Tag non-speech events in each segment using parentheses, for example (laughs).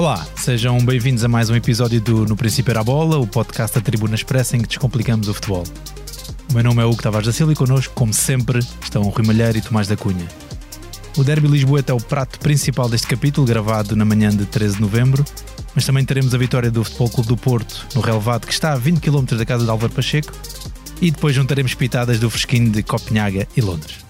Olá, sejam bem-vindos a mais um episódio do No Princípio Era a Bola, o podcast da Tribuna Expressa em que descomplicamos o futebol. O meu nome é Hugo Tavares da Silva e connosco, como sempre, estão Rui Malheiro e Tomás da Cunha. O Derby Lisboeta é o prato principal deste capítulo, gravado na manhã de 13 de novembro, mas também teremos a vitória do Futebol Clube do Porto no relevado, que está a 20 km da casa de Álvaro Pacheco, e depois juntaremos pitadas do fresquinho de Copenhaga e Londres.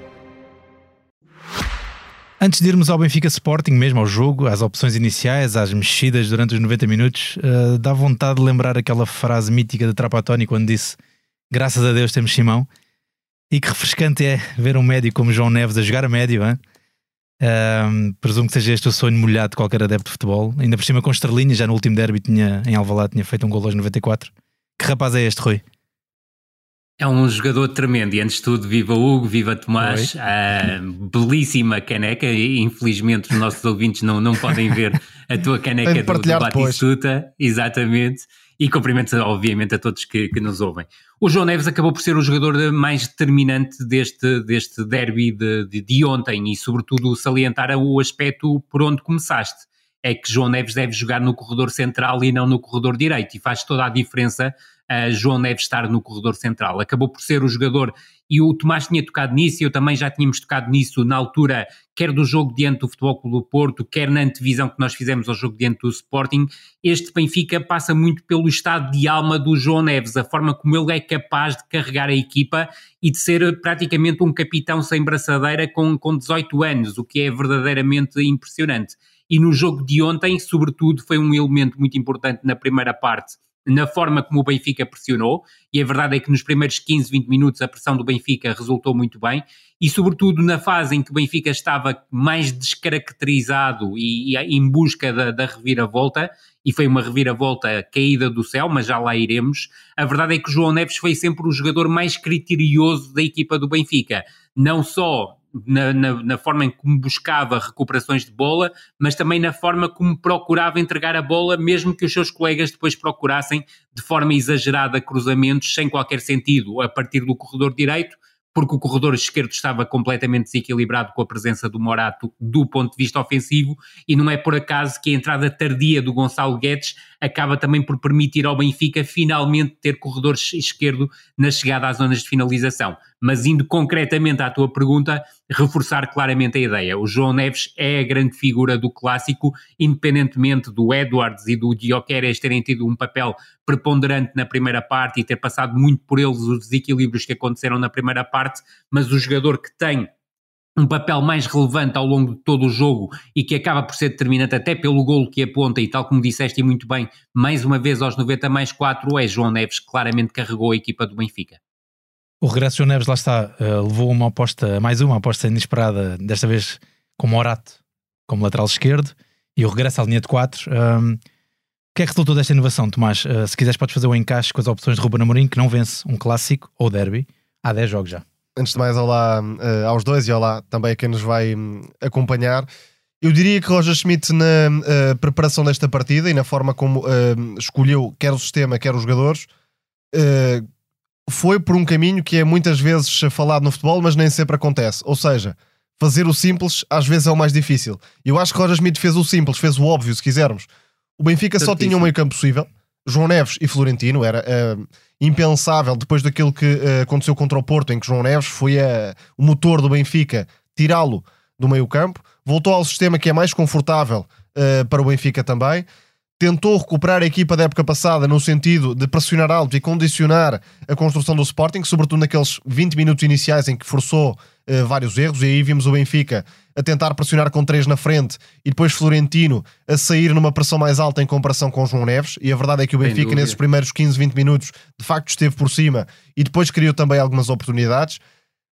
Antes de irmos ao Benfica Sporting, mesmo ao jogo, às opções iniciais, às mexidas durante os 90 minutos, uh, dá vontade de lembrar aquela frase mítica de Trapattoni quando disse graças a Deus temos Simão. E que refrescante é ver um médio como João Neves a jogar a médio, hein? Uh, presumo que seja este o sonho molhado de qualquer adepto de futebol. Ainda por cima com estrelinha, já no último derby tinha, em Alvalade tinha feito um gol aos 94. Que rapaz é este, Rui? É um jogador tremendo e antes de tudo, viva Hugo, viva Tomás, uh, belíssima caneca. Infelizmente, os nossos ouvintes não, não podem ver a tua caneca do, do Batistuta, exatamente. E cumprimentos, obviamente, a todos que, que, nos ouvem. O João Neves acabou por ser o jogador mais determinante deste, deste derby de, de, de ontem e, sobretudo, salientar o aspecto por onde começaste. É que João Neves deve jogar no corredor central e não no corredor direito, e faz toda a diferença uh, João Neves estar no corredor central. Acabou por ser o jogador, e o Tomás tinha tocado nisso, e eu também já tínhamos tocado nisso na altura, quer do jogo diante do Futebol Clube do Porto, quer na antevisão que nós fizemos ao jogo diante do Sporting. Este Benfica passa muito pelo estado de alma do João Neves, a forma como ele é capaz de carregar a equipa e de ser praticamente um capitão sem braçadeira com, com 18 anos, o que é verdadeiramente impressionante. E no jogo de ontem, sobretudo, foi um elemento muito importante na primeira parte na forma como o Benfica pressionou, e a verdade é que nos primeiros 15, 20 minutos a pressão do Benfica resultou muito bem, e sobretudo na fase em que o Benfica estava mais descaracterizado e, e em busca da, da, reviravolta, e foi uma reviravolta caída do céu, mas já lá iremos, a verdade é que o João Neves foi sempre o jogador mais criterioso da equipa do Benfica, não só na, na, na, forma em como buscava recuperações de bola, mas também na forma como procurava entregar a bola, mesmo que os seus colegas depois procurassem de forma exagerada cruzamentos sem qualquer sentido, a partir do corredor direito, porque o corredor esquerdo estava completamente desequilibrado com a presença do Morato do ponto de vista ofensivo, e não é por acaso que a entrada tardia do Gonçalo Guedes acaba também por permitir ao Benfica finalmente ter corredor esquerdo na chegada às zonas de finalização. Mas indo concretamente à tua pergunta, reforçar claramente a ideia. O João Neves é a grande figura do clássico, independentemente do Edwards e do Dioqueres terem tido um papel preponderante na primeira parte e ter passado muito por eles os desequilíbrios que aconteceram na primeira parte, mas o jogador que tem um papel mais relevante ao longo de todo o jogo e que acaba por ser determinante até pelo golo que aponta e tal como disseste muito bem, mais uma vez aos 90 mais 4 é João Neves que claramente carregou a equipa do Benfica. O regresso João Neves, lá está, uh, levou uma aposta, mais uma aposta inesperada, desta vez com Morato como lateral esquerdo, e o regresso à linha de 4. Um, o que é que resultou desta inovação, Tomás? Uh, se quiseres podes fazer o um encaixe com as opções de Ruben Amorim, que não vence um clássico ou derby há 10 jogos já. Antes de mais, olá uh, aos dois e olá também a quem nos vai um, acompanhar. Eu diria que Roger Schmidt, na preparação desta partida e na forma como escolheu quer o sistema, quer os jogadores, foi por um caminho que é muitas vezes falado no futebol, mas nem sempre acontece. Ou seja, fazer o simples às vezes é o mais difícil. Eu acho que Roger Schmidt fez o simples, fez o óbvio, se quisermos. O Benfica só tinha um meio campo possível, João Neves e Florentino, era uh, impensável depois daquilo que uh, aconteceu contra o Porto, em que João Neves foi uh, o motor do Benfica, tirá-lo do meio campo. Voltou ao sistema que é mais confortável para o Benfica também tentou recuperar a equipa da época passada no sentido de pressionar alto e condicionar a construção do Sporting, sobretudo naqueles 20 minutos iniciais em que forçou uh, vários erros, e aí vimos o Benfica a tentar pressionar com três na frente e depois Florentino a sair numa pressão mais alta em comparação com João Neves. E a verdade é que o Benfica, nesses primeiros 15, 20 minutos, de facto esteve por cima e depois criou também algumas oportunidades.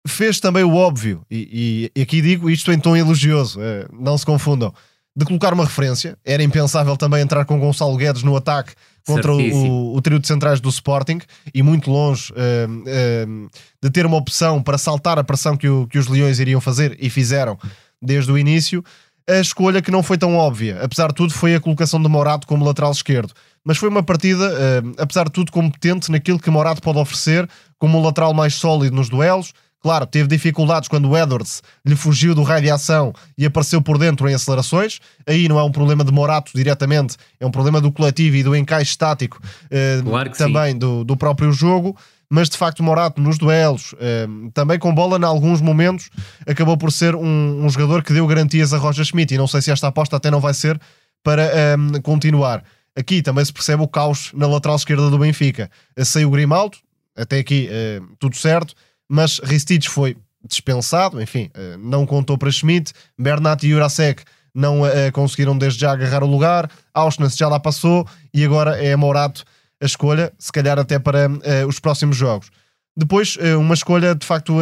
Fez também o óbvio, e, e, e aqui digo isto em tom elogioso, uh, não se confundam de colocar uma referência. Era impensável também entrar com Gonçalo Guedes no ataque contra o, o, trio de centrais do Sporting e muito longe uh, uh, de ter uma opção para saltar a pressão que, o, que os Leões iriam fazer e fizeram desde o início. A escolha que não foi tão óbvia, apesar de tudo, foi a colocação de Morato como lateral esquerdo. Mas foi uma partida, uh, apesar de tudo, competente naquilo que Morato pode oferecer, como um lateral mais sólido nos duelos, Claro, teve dificuldades quando o Edwards lhe fugiu do raio de ação e apareceu por dentro em acelerações. Aí não é um problema de Morato diretamente, é um problema do coletivo e do encaixe estático eh, claro também do, do, próprio jogo. Mas de facto, Morato nos duelos, eh, também com bola, em alguns momentos, acabou por ser um, um, jogador que deu garantias a Roger Schmidt. E não sei se esta aposta até não vai ser para eh, continuar. Aqui também se percebe o caos na lateral esquerda do Benfica. Saiu o Grimaldo, até aqui tudo certo mas Ristich foi dispensado, enfim, eh, não contou para Schmidt, Bernat e Jurasek não uh, conseguiram desde já agarrar o lugar, Auschwitz já lá passou e agora é Morato a escolha, se calhar até para os próximos jogos. Depois, uma escolha de facto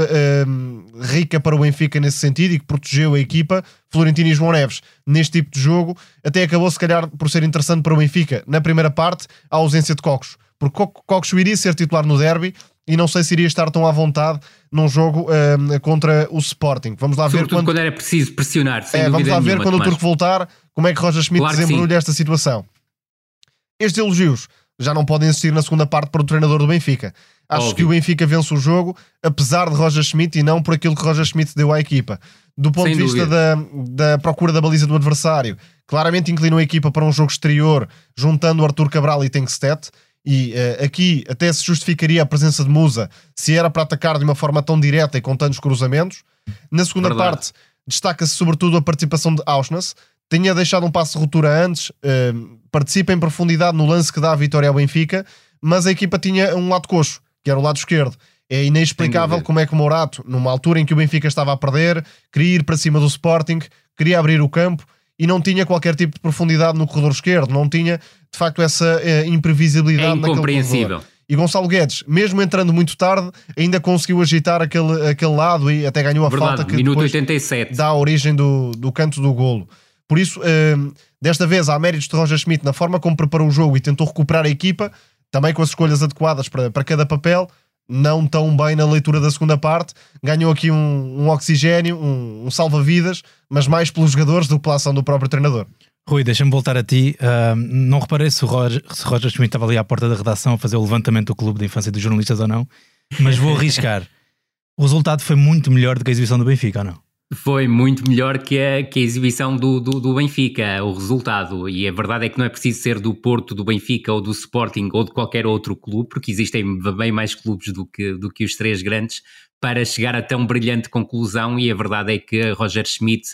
rica para o Benfica nesse sentido e que protegeu a equipa, Florentino e João Neves, neste tipo de jogo, até acabou se calhar por ser interessante para o Benfica. Na primeira parte, a ausência de Cocos, porque Cocos iria ser titular no derby, e não sei se iria estar tão à vontade num jogo uh, contra o Sporting. Vamos lá Sobretudo ver quando... quando era preciso pressionar. é, vamos lá ver quando o Turco voltar como é que Roger Schmidt claro desembrulha esta situação. Estes elogios já não podem existir na segunda parte para o treinador do Benfica. Acho Óbvio. que o Benfica vence o jogo, apesar de Roger Schmidt e não por aquilo que Roger Schmidt deu à equipa. Do ponto Sem de vista da, da procura da baliza do adversário, claramente inclinou a equipa para um jogo exterior, juntando Arthur Cabral e Tenkstedt e uh, aqui até se justificaria a presença de Musa se era para atacar de uma forma tão direta e com tantos cruzamentos. Na segunda Verdade. parte, destaca-se sobretudo a participação de Auschwitz. Tinha deixado um passo de ruptura antes, uh, participa em profundidade no lance que dá a vitória ao Benfica, mas a equipa tinha um lado coxo, que era o lado esquerdo. É inexplicável como é que o Morato, numa altura em que o Benfica estava a perder, queria ir para cima do Sporting, queria abrir o campo e não tinha qualquer tipo de profundidade no corredor esquerdo, não tinha de facto essa uh, imprevisibilidade é incompreensível. E Gonçalo Guedes, mesmo entrando muito tarde, ainda conseguiu agitar aquele, aquele lado e até ganhou a Verdade, falta que minuto 87. dá a origem do, do canto do golo. Por isso, uh, desta vez, há méritos de Roger Schmidt na forma como preparou o jogo e tentou recuperar a equipa, também com as escolhas adequadas para, para cada papel, não tão bem na leitura da segunda parte. Ganhou aqui um, um oxigênio, um, um salva-vidas, mas mais pelos jogadores do que pela ação do próprio treinador. Rui, deixa-me voltar a ti. Uh, não reparei se o Roger, se Roger Schmidt estava ali à porta da redação a fazer o levantamento do clube de infância dos jornalistas ou não, mas vou arriscar. (laughs) o resultado foi muito melhor do que a exibição do Benfica, ou não? Foi muito melhor que a, que a exibição do, do, do, Benfica, o resultado. E a verdade é que não é preciso ser do Porto, do Benfica ou do Sporting ou de qualquer outro clube, porque existem bem mais clubes do que, do que os três grandes, para chegar a tão brilhante conclusão. E a verdade é que Roger Schmidt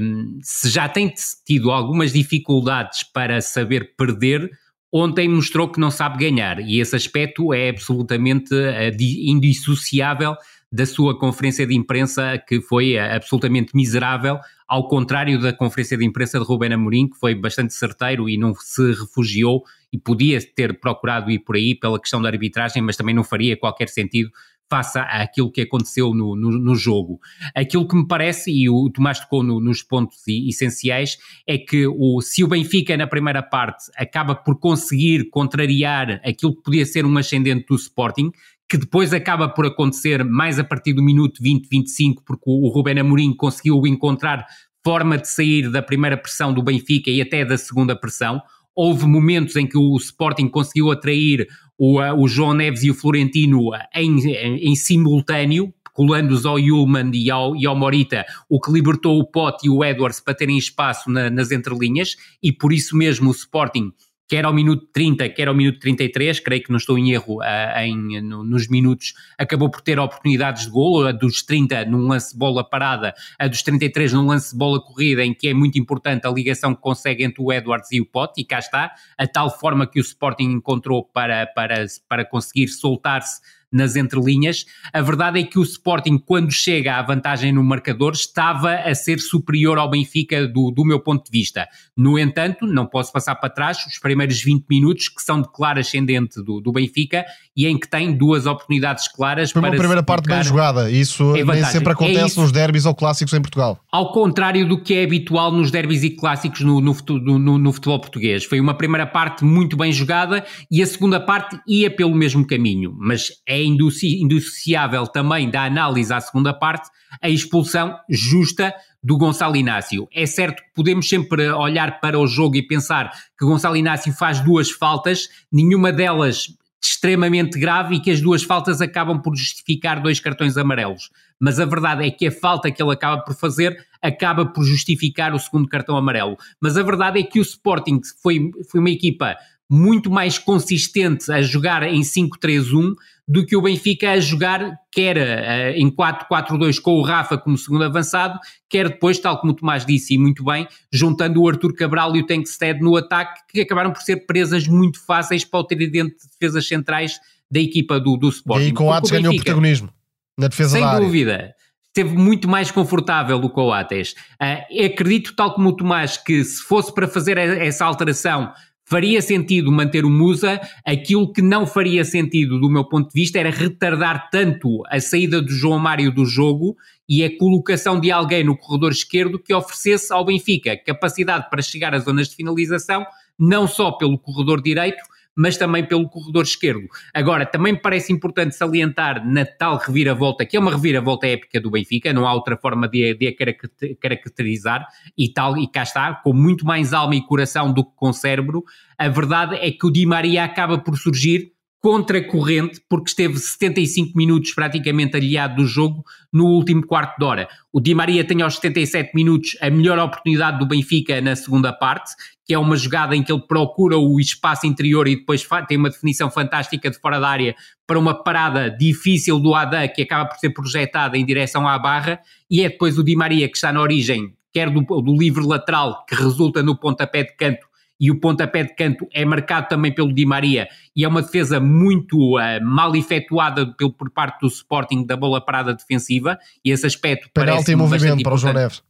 um, se já tem tido algumas dificuldades para saber perder, ontem mostrou que não sabe ganhar e esse aspecto é absolutamente uh, indissociável da sua conferência de imprensa que foi uh, absolutamente miserável, ao contrário da conferência de imprensa de Rubén Amorim, que foi bastante certeiro e não se refugiou e podia ter procurado ir por aí pela questão da arbitragem, mas também não faria qualquer sentido face àquilo que aconteceu no, no, no, jogo. Aquilo que me parece, e o Tomás tocou no, nos pontos essenciais, é que o, se o Benfica na primeira parte acaba por conseguir contrariar aquilo que podia ser um ascendente do Sporting, que depois acaba por acontecer mais a partir do minuto 20-25, porque o, o Rubén Amorim conseguiu encontrar forma de sair da primeira pressão do Benfica e até da segunda pressão. Houve momentos em que o Sporting conseguiu atrair o, o João Neves e o Florentino em, em, em simultâneo, colando-os ao Yulman e ao, e ao Morita, o que libertou o Pote e o Edwards para terem espaço na, nas entrelinhas, e por isso mesmo o Sporting quer ao minuto 30, quer ao minuto 33, creio que não estou em erro uh, em, no, nos minutos, acabou por ter oportunidades de golo, a dos 30 num lance bola parada, a dos 33 num lance bola corrida, em que é muito importante a ligação que consegue entre o Edwards e o Pote, e cá está, a tal forma que o Sporting encontrou para, para, para conseguir soltar-se nas entrelinhas. A verdade é que o Sporting, quando chega à vantagem no marcador, estava a ser superior ao Benfica do, do meu ponto de vista. No entanto, não posso passar para trás os primeiros 20 minutos que são de claro ascendente do, do Benfica e em que tem duas oportunidades claras Foi para uma primeira parte bem jogada. Isso É nem sempre É acontece isso. nos derbys ou clássicos em Portugal. Ao contrário do que é habitual nos derbys e clássicos no, no, no- no futebol português. Foi uma primeira parte muito bem jogada e a segunda parte ia pelo mesmo caminho. Mas é indisci- indissociável também da análise à segunda parte a expulsão justa do Gonçalo Inácio. É certo que podemos sempre olhar para o jogo e pensar que Gonçalo Inácio faz duas faltas, nenhuma delas extremamente grave e que as duas faltas acabam por justificar dois cartões amarelos. Mas a verdade é que a falta que ele acaba por fazer acaba por justificar o segundo cartão amarelo. Mas a verdade é que o Sporting foi, foi uma equipa muito mais consistente a jogar em 5-3-1 do que o Benfica a jogar quer eh, em 4-4-2 com o Rafa como segundo avançado, quer depois, tal como o Tomás disse e muito bem, juntando o Arthur Cabral e o Tankstead no ataque, que acabaram por ser presas muito fáceis para o tridente de defesas centrais da equipa do, do E Sporting. aí com o Atos ganhou protagonismo na defesa sem da área. dúvida. Esteve muito mais confortável do que o Ates. Ah, acredito, tal como o Tomás, que se fosse para fazer e- essa alteração, faria sentido manter o Musa. Aquilo que não faria sentido, do meu ponto de vista, era retardar tanto a saída do João Mário do jogo e a colocação de alguém no corredor esquerdo que oferecesse ao Benfica capacidade para chegar às zonas de finalização, não só pelo corredor direito, mas também pelo corredor esquerdo. Agora, também me parece importante salientar na tal reviravolta, que é uma reviravolta épica do Benfica, não há outra forma de, de a caracter- caracterizar, e tal, e cá está, com muito mais alma e coração do que com cérebro, a verdade é que o Di Maria acaba por surgir contra a corrente, porque esteve 75 minutos praticamente aliado do jogo no último quarto de hora. O Di Maria tem aos 77 minutos a melhor oportunidade do Benfica na segunda parte, que é uma jogada em que ele procura o espaço interior e depois tem uma definição fantástica de fora da área para uma parada difícil do Adam que acaba por ser projetada em direção à barra e é depois o Di Maria que está na origem, quer do, do livre lateral que resulta no pontapé de canto e o pontapé de canto é marcado também pelo Di Maria e é uma defesa muito ah, mal efetuada pelo, por parte do Sporting da bola parada defensiva e esse aspecto Penalti em parece-me movimento bastante para o João Neves.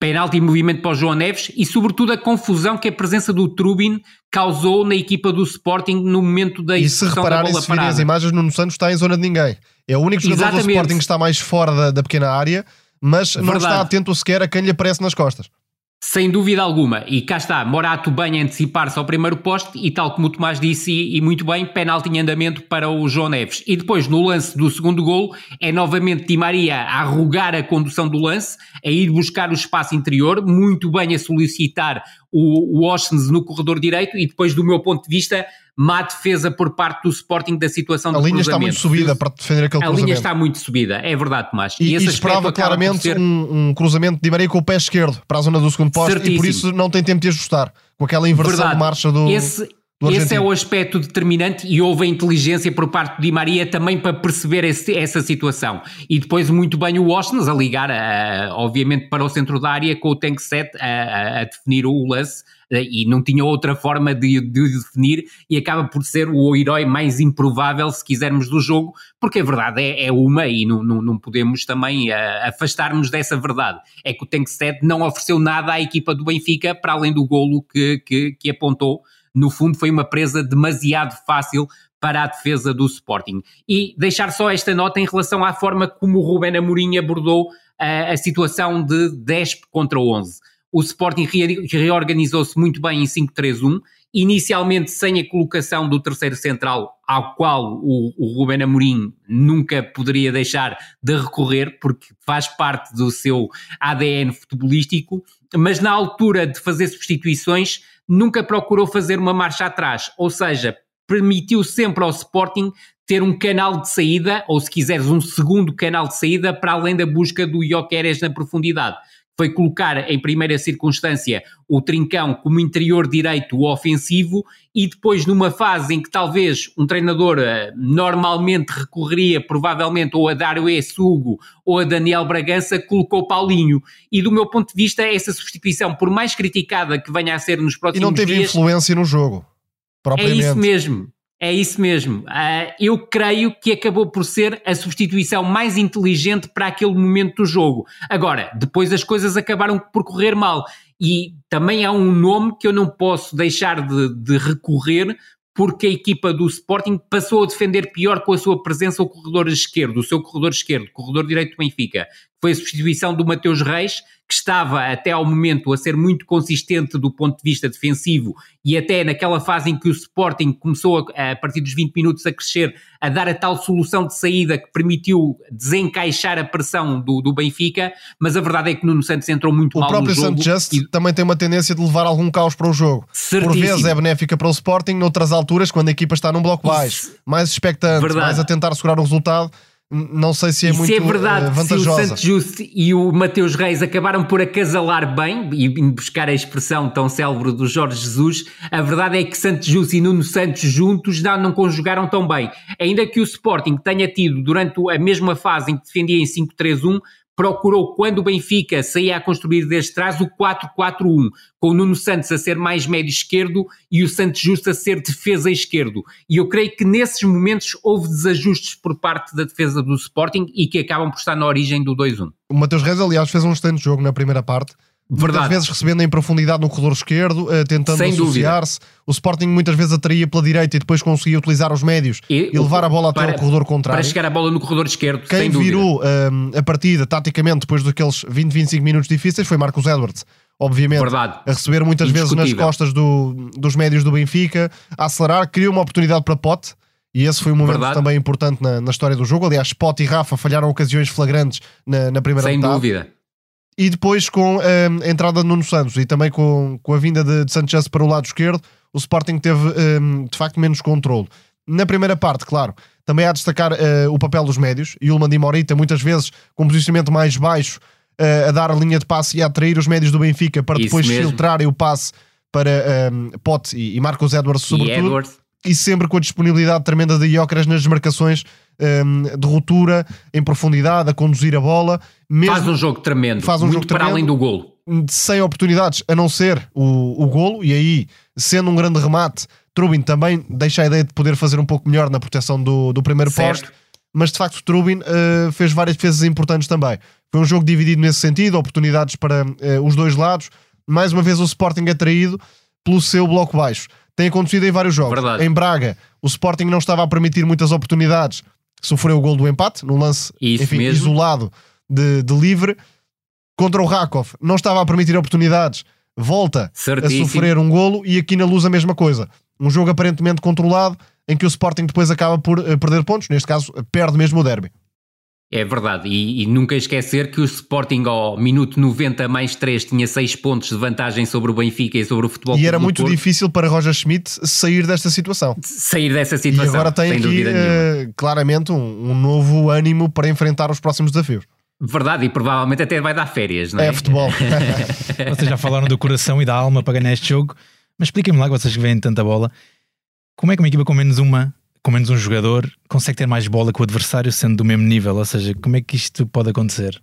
Penalti em movimento para o João Neves e, sobretudo, a confusão que a presença do Trubin causou na equipa do Sporting no momento da E se execução da repararem, bola se virem as parada. imagens, Nuno Santos está em zona de ninguém. É o único jogador do Exatamente. Sporting que está mais fora da, da pequena área, mas não Verdade. está atento sequer a quem lhe aparece nas costas. Sem dúvida alguma. E cá está, Morato bem a antecipar-se ao primeiro poste e tal como o Tomás disse e, muito bem, penalti em andamento para o João Neves. E depois, no lance do segundo gol, é novamente Di Maria a arrugar a condução do lance, a ir buscar o espaço interior, muito bem a solicitar o, o Oshens no corredor direito e depois, do meu ponto de vista, má defesa por parte do Sporting da situação A de linha está muito subida para defender aquele A cruzamento. linha está muito subida, é verdade, Tomás. E, e aspecto esperava claramente ser- um, um cruzamento de Maria com o pé esquerdo para a zona do segundo poste e por Certíssimo. isso não tem tempo de ajustar com aquela inversão Verdade. de marcha do. esse, do esse é o aspecto determinante e houve a inteligência por parte de Di Maria também para perceber esse- essa situação. E depois muito bem o Osnes a ligar, ah, obviamente, para o centro da área com o tank set a, a- a definir o lance ah, e não tinha outra forma de, de o definir e acaba por ser o herói mais improvável, se quisermos, do jogo, porque a verdade é, é uma e não, não, não podemos também ah, afastar-nos dessa verdade. É que o tank set não ofereceu nada à equipa do Benfica para além do golo que, que, que apontou no fundo foi uma presa demasiado fácil para a defesa do Sporting. E deixar só esta nota em relação à forma como o Ruben Amorim abordou a, a situação de 10 contra 11. O Sporting re- reorganizou-se muito bem em 5-3-1, inicialmente sem a colocação do terceiro central, ao qual o, o Ruben Amorim nunca poderia deixar de recorrer, porque faz parte do seu ADN futebolístico, mas na altura de fazer substituições nunca procurou fazer uma marcha atrás, ou seja, permitiu sempre ao Sporting ter um canal de saída, ou se quiseres um segundo canal de saída, para além da busca do Jokeres na profundidade. Foi colocar em primeira circunstância o Trincão como interior direito ofensivo e depois numa fase em que talvez um treinador eh, normalmente recorreria provavelmente ou a Dário E. Sugo ou a Daniel Bragança, colocou Paulinho. E do meu ponto de vista, essa substituição, por mais criticada que venha a ser nos E próximos não teve dias, influência no jogo. é Propriamente. isso mesmo. É isso mesmo. Uh, eu creio que acabou por ser a substituição mais inteligente para aquele momento do jogo. Agora, depois as coisas acabaram por correr mal. E também há um nome que eu não posso deixar de, de recorrer, porque a equipa do Sporting passou a defender pior com a sua presença o corredor esquerdo, o seu corredor esquerdo, corredor direito do Benfica. Foi a substituição do Mateus Reis, que estava até ao momento a ser muito consistente do ponto de vista defensivo e até naquela fase em que o Sporting começou a, a partir dos 20 minutos a crescer, a dar a tal solução de saída que permitiu desencaixar a pressão do, do Benfica, mas a verdade é que Nuno Santos entrou muito o mal no jogo. O próprio Santos e... também tem uma tendência de levar algum caos para o jogo. Certíssimo. Por vezes é benéfica para o Sporting, noutras alturas, quando a equipa está num bloco baixo, mais expectante, verdade. mais a tentar segurar o resultado não sei se é e muito se é verdade vantajosa. se o Santos Justo e o Mateus Reis acabaram por acasalar bem e buscar a expressão tão célebre do Jorge Jesus, a verdade é que Santos Justo e Nuno Santos juntos não, não conjugaram tão bem. Ainda que o Sporting tenha tido durante a mesma fase em que defendia em 5-3-1, procurou, quando o Benfica saía a construir desde trás, o 4-4-1, com o Nuno Santos a ser mais médio esquerdo e o Santos Justo a ser defesa esquerdo. E eu creio que nesses momentos houve desajustes por parte da defesa do Sporting e que acabam por estar na origem do 2-1. O Mateus Reis, aliás, fez um excelente jogo na primeira parte Verdade. Muitas vezes recebendo em profundidade no corredor esquerdo, uh, tentando associar-se. O Sporting muitas vezes atraía pela direita e depois conseguia utilizar os médios e, e levar a bola até para, o corredor contrário. Para chegar a bola no corredor esquerdo. Quem virou uh, a partida taticamente depois daqueles 20, 25 minutos difíceis foi Marcos Edwards. Obviamente, Verdade. a receber muitas vezes nas costas do, dos médios do Benfica, a acelerar, criou uma oportunidade para Pote. E esse foi um momento Verdade. também importante na, na, história do jogo. Aliás, Pote e Rafa falharam ocasiões flagrantes na, na primeira Sem metade. dúvida e depois com um, a entrada de Nuno Santos e também com, com a vinda de, de Sanchez para o lado esquerdo, o Sporting teve um, de facto menos controle. Na primeira parte, claro, também há de destacar uh, o papel dos médios. e Yulman e Morita, muitas vezes com um posicionamento mais baixo, uh, a dar a linha de passe e a atrair os médios do Benfica para Isso depois mesmo. filtrarem o passe para um, Pote e, e Marcos Edwards, sobretudo. E, Edwards. E sempre com a disponibilidade tremenda de Iócaras nas desmarcações um, de ruptura em profundidade, a conduzir a bola. Mesmo, faz um jogo tremendo, faz um muito jogo para tremendo, além do golo. Sem oportunidades, a não ser o, o golo, e aí, sendo um grande remate, Trubin também deixa a ideia de poder fazer um pouco melhor na proteção do, do primeiro certo. posto, mas de facto Trubin uh, fez várias defesas importantes também. Foi um jogo dividido nesse sentido, oportunidades para uh, os dois lados. Mais uma vez o Sporting atraído pelo seu bloco baixo. Tem acontecido em vários jogos. Verdade. Em Braga, o Sporting não estava a permitir muitas oportunidades sofreu o gol do empate, num lance enfim, isolado de, de, livre. Contra o Rakov, não estava a permitir oportunidades, volta Certíssimo. a sofrer um golo e aqui na luz a mesma coisa. Um jogo aparentemente controlado, em que o Sporting depois acaba por uh, perder pontos, neste caso perde mesmo o derby. É verdade, e, e, nunca esquecer que o Sporting ao minuto 90 mais 3 tinha 6 pontos de vantagem sobre o Benfica e sobre o futebol E era muito Porto. difícil para Roger Schmidt sair desta situação. Sair dessa situação. E agora tem aqui uh, claramente um, um, novo ânimo para enfrentar os próximos desafios. Verdade, e provavelmente até vai dar férias, não é? É futebol. (laughs) (laughs) vocês já falaram do coração e da alma para ganhar este jogo, mas expliquem-me lá, vocês que veem tanta bola, como é que uma equipa com menos uma com menos um jogador, consegue ter mais bola que o adversário sendo do mesmo nível? Ou seja, como é que isto pode acontecer?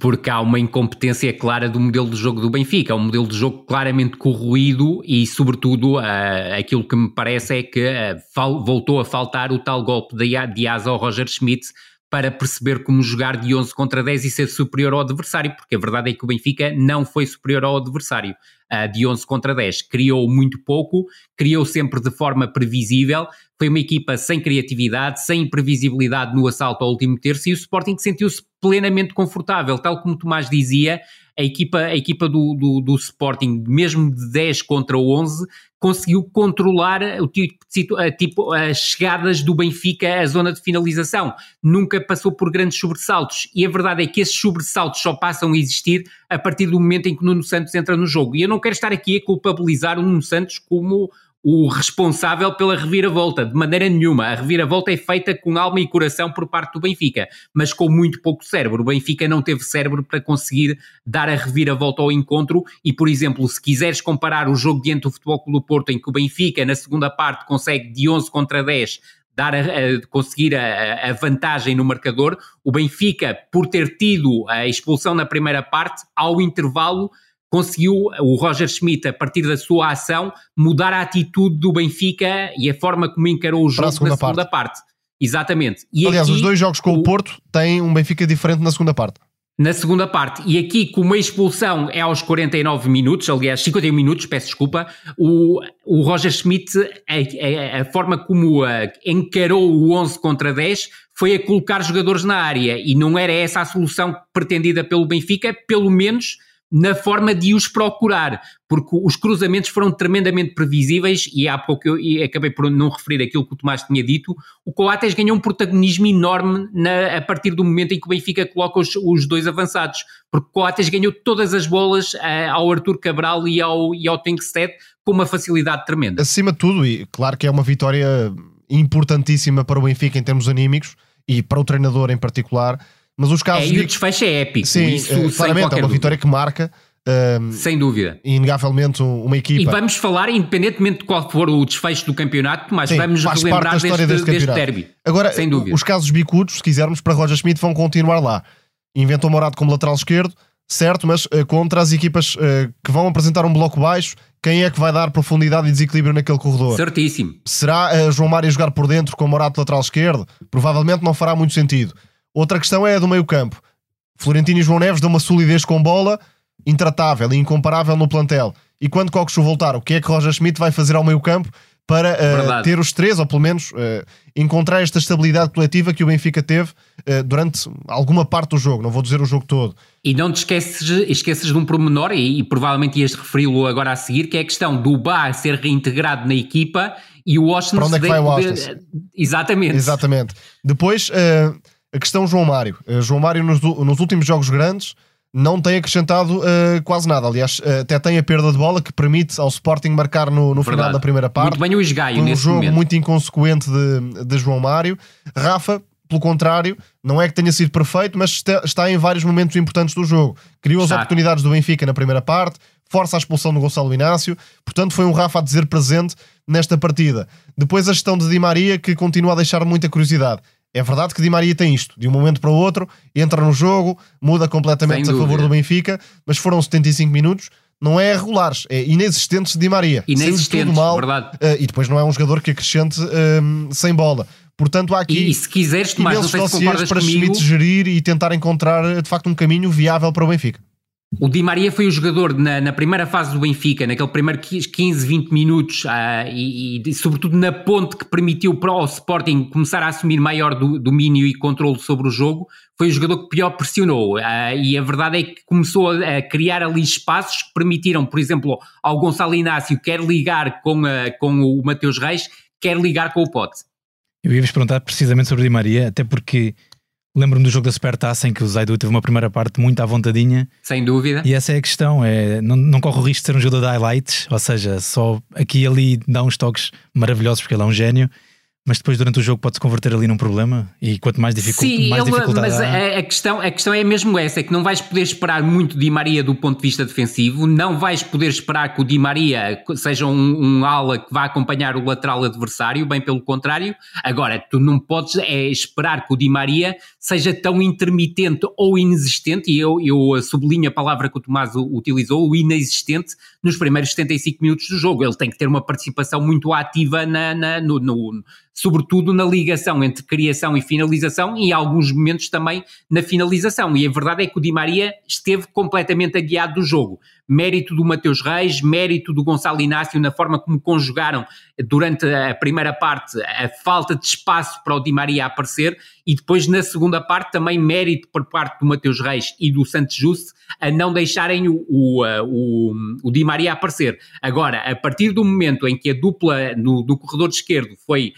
Porque há uma incompetência clara do modelo de jogo do Benfica, é um modelo de jogo claramente corroído e, sobretudo, uh, aquilo que me parece é que uh, voltou a faltar o tal golpe de, asa ao Roger Schmidt para perceber como jogar de 11 contra 10 e ser superior ao adversário, porque a verdade é que o Benfica não foi superior ao adversário uh, de 11 contra 10. Criou muito pouco, criou sempre de forma previsível, foi uma equipa sem criatividade, sem imprevisibilidade no assalto ao último terço e o Sporting sentiu-se plenamente confortável, tal como Tomás dizia, a equipa, a equipa do, do, do, Sporting, mesmo de 10 contra 11, conseguiu controlar o tipo, tipo, as chegadas do Benfica à zona de finalização. Nunca passou por grandes sobressaltos. E a verdade é que esses sobressaltos só passam a existir a partir do momento em que Nuno Santos entra no jogo. E eu não quero estar aqui a culpabilizar o Nuno Santos como o responsável pela reviravolta, de maneira nenhuma. A reviravolta é feita com alma e coração por parte do Benfica, mas com muito pouco cérebro. O Benfica não teve cérebro para conseguir dar a reviravolta ao encontro e, por exemplo, se quiseres comparar o jogo diante do Futebol Clube do Porto, em que o Benfica, na segunda parte, consegue de 11 contra 10 dar a, a, conseguir a, a, vantagem no marcador. O Benfica, por ter tido a expulsão na primeira parte, ao intervalo, conseguiu o Roger Schmidt, a partir da sua ação, mudar a atitude do Benfica e a forma como encarou o jogo segunda na segunda parte. parte. Exatamente. E Aliás, aqui, os dois jogos com o, o Porto têm um Benfica diferente na segunda parte na segunda parte. E aqui, como a expulsão é aos 49 minutos, aliás, 51 minutos, peço desculpa, o, o Roger Schmidt, a, a, a forma como a, encarou o 11 contra 10 foi a colocar jogadores na área e não era essa a solução pretendida pelo Benfica, pelo menos na forma de os procurar, porque os cruzamentos foram tremendamente previsíveis e há pouco eu e acabei por não referir aquilo que o Tomás tinha dito, o Coates ganhou um protagonismo enorme na, a partir do momento em que o Benfica coloca os, os dois avançados, porque o Coates ganhou todas as bolas uh, ao Arthur Cabral e ao, e ao Tenkstead com uma facilidade tremenda. Acima de tudo, e claro que é uma vitória importantíssima para o Benfica em termos anímicos e para o treinador em particular, mas os casos. É, e o desfecho é épico. Sim, isso, é, claramente, é uma vitória que marca. Um, sem dúvida. Inegavelmente uma equipa. E vamos falar, independentemente de qual for o desfecho do campeonato, mas Sim, vamos relembrar deste, deste, deste derby. Agora, sem dúvida. os casos bicudos, se quisermos, para Roger Schmidt vão continuar lá. Inventou Morado como lateral esquerdo, certo, mas uh, contra as equipas uh, que vão apresentar um bloco baixo, quem é que vai dar profundidade e desequilíbrio naquele corredor? Certíssimo. Será uh, João Mário jogar por dentro com Morato lateral esquerdo? Provavelmente não fará muito sentido. Outra questão é a do meio campo. Florentino e João Neves dão uma solidez com bola intratável e incomparável no plantel. E quando Coxo voltar, o que é que Roger Schmidt vai fazer ao meio campo para uh, ter os três, ou pelo menos uh, encontrar esta estabilidade coletiva que o Benfica teve uh, durante alguma parte do jogo, não vou dizer o jogo todo. E não te esqueces, esqueces de um pormenor, e, e provavelmente ias referi-lo agora a seguir, que é a questão do Bá ser reintegrado na equipa e o Washington... Para onde é que vai o Washington? Exatamente. Exatamente. Depois a questão João Mário. Uh, João Mário nos, nos, últimos jogos grandes não tem acrescentado uh, quase nada. Aliás, uh, até tem a perda de bola que permite ao Sporting marcar no, no final da primeira parte. Muito bem o esgaio um nesse jogo momento. muito inconsequente de, de João Mário. Rafa, pelo contrário, não é que tenha sido perfeito, mas está, está em vários momentos importantes do jogo. Criou as oportunidades do Benfica na primeira parte, força a expulsão do Gonçalo Inácio, portanto foi um Rafa a dizer presente nesta partida. Depois a gestão de Di Maria que continua a deixar muita curiosidade. É verdade que Di Maria tem isto, de um momento para o outro, entra no jogo, muda completamente a favor do Benfica, mas foram 75 minutos, não é regulares, é inexistentes de Di Maria. Inexistentes, tudo mal, verdade. Uh, e depois não é um jogador que acrescente uh, sem bola. Portanto, há aqui e, e se quiseres, Tomás, não sei se para comigo... Schmidt gerir e tentar encontrar de facto um caminho viável para o Benfica. O Di Maria foi o jogador na, na, primeira fase do Benfica, naquele primeiro 15, 20 minutos, uh, e, e, sobretudo na ponte que permitiu para o Sporting começar a assumir maior do, domínio e controle sobre o jogo, foi o jogador que pior pressionou. Uh, e a verdade é que começou a, a, criar ali espaços que permitiram, por exemplo, ao Gonçalo Inácio quer ligar com, a, com o Mateus Reis, quer ligar com o Pote. Eu ia-vos perguntar precisamente sobre o Di Maria, até porque Lembro-me do jogo da Supertaça em que o Zaidu teve uma primeira parte muito à vontadinha. Sem dúvida. E essa é a questão, é, não, não corre o risco de ser um jogador de highlights, ou seja, só aqui e ali dá uns toques maravilhosos porque ele é um gênio mas depois durante o jogo pode-se converter ali num problema e quanto mais, dificu Sim, mais ele, dificuldade mas há... a, questão, a questão é mesmo essa, é que não vais poder esperar muito Di Maria do ponto de vista defensivo, não vais poder esperar que o Di Maria seja um, um ala que vá acompanhar o lateral adversário, bem pelo contrário, agora tu não podes é, esperar que o Di Maria seja tão intermitente ou inexistente, e eu, eu sublinho a palavra que o Tomás utilizou, o inexistente, nos primeiros 75 minutos do jogo, ele tem que ter uma participação muito ativa na, na no, no sobretudo na ligação entre criação e finalização e em alguns momentos também na finalização. E a verdade é que o Di Maria esteve completamente aguiado do jogo mérito do Mateus Reis, mérito do Gonçalo Inácio na forma como conjugaram durante a primeira parte a falta de espaço para o Di Maria aparecer e depois na segunda parte também mérito por parte do Mateus Reis e do Santos Juste a não deixarem o, o, o, o Di Maria aparecer. Agora, a partir do momento em que a dupla no, do corredor esquerdo foi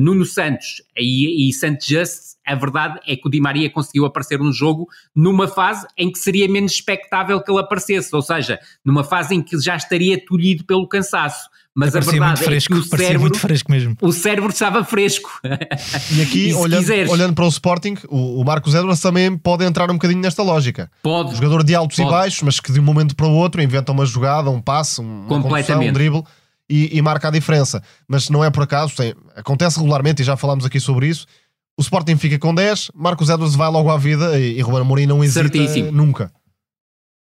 Nuno Santos e, e Santos Just, a verdade é que o Di Maria conseguiu aparecer no jogo numa fase em que seria menos expectável que ele aparecesse, ou seja, numa fase em que já estaria tolhido pelo cansaço. Mas a verdade fresco, é que o cérebro, muito fresco mesmo. o cérebro estava fresco. E aqui, (laughs) e olhando, olhando, para o Sporting, o, o Marcos Edwards também pode entrar um bocadinho nesta lógica. Pode. jogador de altos pode. e baixos, mas que de um momento para o outro inventa uma jogada, um passe, um, uma um drible e, e, marca a diferença. Mas não é por acaso, tem, acontece regularmente e já falámos aqui sobre isso o Sporting fica com 10, Marcos Edwards vai logo à vida e, e Ruben Amorim não hesita Certíssimo. nunca.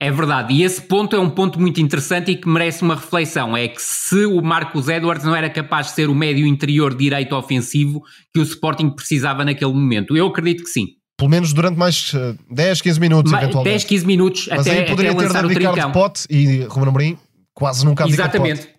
É verdade, e esse ponto é um ponto muito interessante e que merece uma reflexão. É que se o Marcos Edwards não era capaz de ser o médio interior direito ofensivo que o Sporting precisava naquele momento, eu acredito que sim. Pelo menos durante mais 10, 15 minutos, Ma eventualmente. 10, 15 minutos Mas até, aí poderia até ter lançar dado o Ricardo. Pote e Ruben Amorim quase nunca abdica. Exatamente.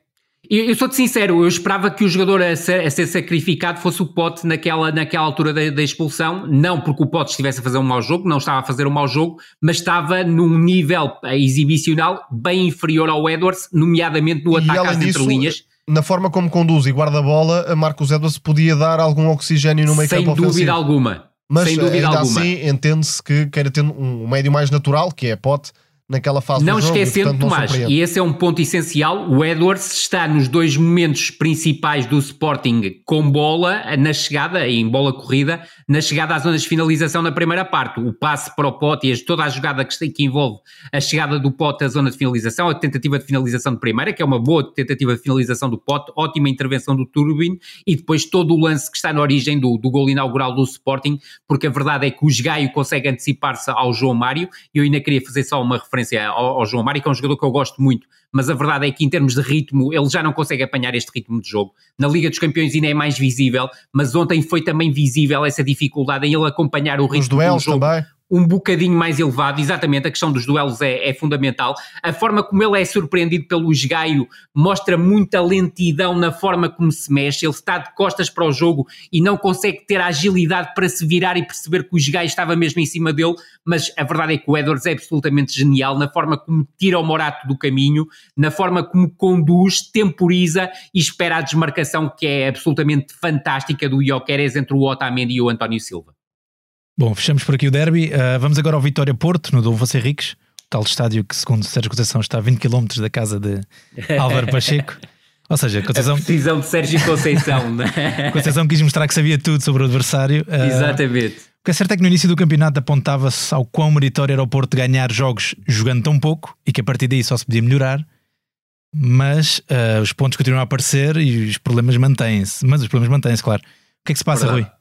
Eu, eu sou-te sincero, eu esperava que o jogador a ser, a ser sacrificado fosse o Pote naquela, naquela altura da, da expulsão, não porque o Pote estivesse a fazer um mau jogo, não estava a fazer um mau jogo, mas estava num nível exibicional bem inferior ao Edwards, nomeadamente no ataque às disso, entrelinhas. Na forma como conduz e guarda a bola, a Marcos Edwards podia dar algum oxigênio no meio Sem campo dúvida ofensivo. alguma. Mas sem dúvida ainda alguma. assim entende-se que queira ter um médio mais natural, que é Pote, naquela fase Não do jogo. e, esquecendo, portanto, Tomás, e esse é um ponto essencial, o Edwards está nos dois momentos principais do Sporting com bola na chegada, em bola corrida, na chegada às zonas de finalização na primeira parte. O passe para o Pote e toda a jogada que, que envolve a chegada do Pote à zona de finalização, a tentativa de finalização de primeira, que é uma boa tentativa de finalização do Pote, ótima intervenção do Turbin, e depois todo o lance que está na origem do, do gol inaugural do Sporting, porque a verdade é que o Gaio consegue antecipar-se ao João Mário, e eu ainda queria fazer só uma referência ao, ao João Mário, que é um jogador que eu gosto muito, mas a verdade é que em termos de ritmo, ele já não consegue apanhar este ritmo de jogo. Na Liga dos Campeões ainda é mais visível, mas ontem foi também visível essa dificuldade em ele acompanhar o ritmo Os do duelos jogo também. Um bocadinho mais elevado, exatamente, a questão dos duelos é, é fundamental. A forma como ele é surpreendido pelo esgaio mostra muita lentidão na forma como se mexe, ele está de costas para o jogo e não consegue ter a agilidade para se virar e perceber que o esgaio estava mesmo em cima dele, mas a verdade é que o Edwards é absolutamente genial na forma como tira o Morato do caminho, na forma como conduz, temporiza e espera a desmarcação que é absolutamente fantástica do Ioqueres entre o Otamendi e o António Silva. Bom, fechamos por aqui o derby. Uh, vamos agora ao Vitória Porto, no Dom Henriques, tal estádio que, segundo Sérgio Conceição, está a 20 km da casa de (laughs) Álvaro Pacheco. Ou seja, Conceição, Decisão de Sérgio Conceição, não é? (laughs) Conceição quis mostrar que sabia tudo sobre o adversário. Uh, Exatamente. O que é certo é que no início do campeonato apontava-se ao quão meritório era o Porto ganhar jogos jogando tão pouco e que a partir daí só se podia melhorar. Mas uh, os pontos continuam a aparecer e os problemas mantêm-se. Mas os problemas mantêm-se, claro. O que é que se passa, Verdade. Rui?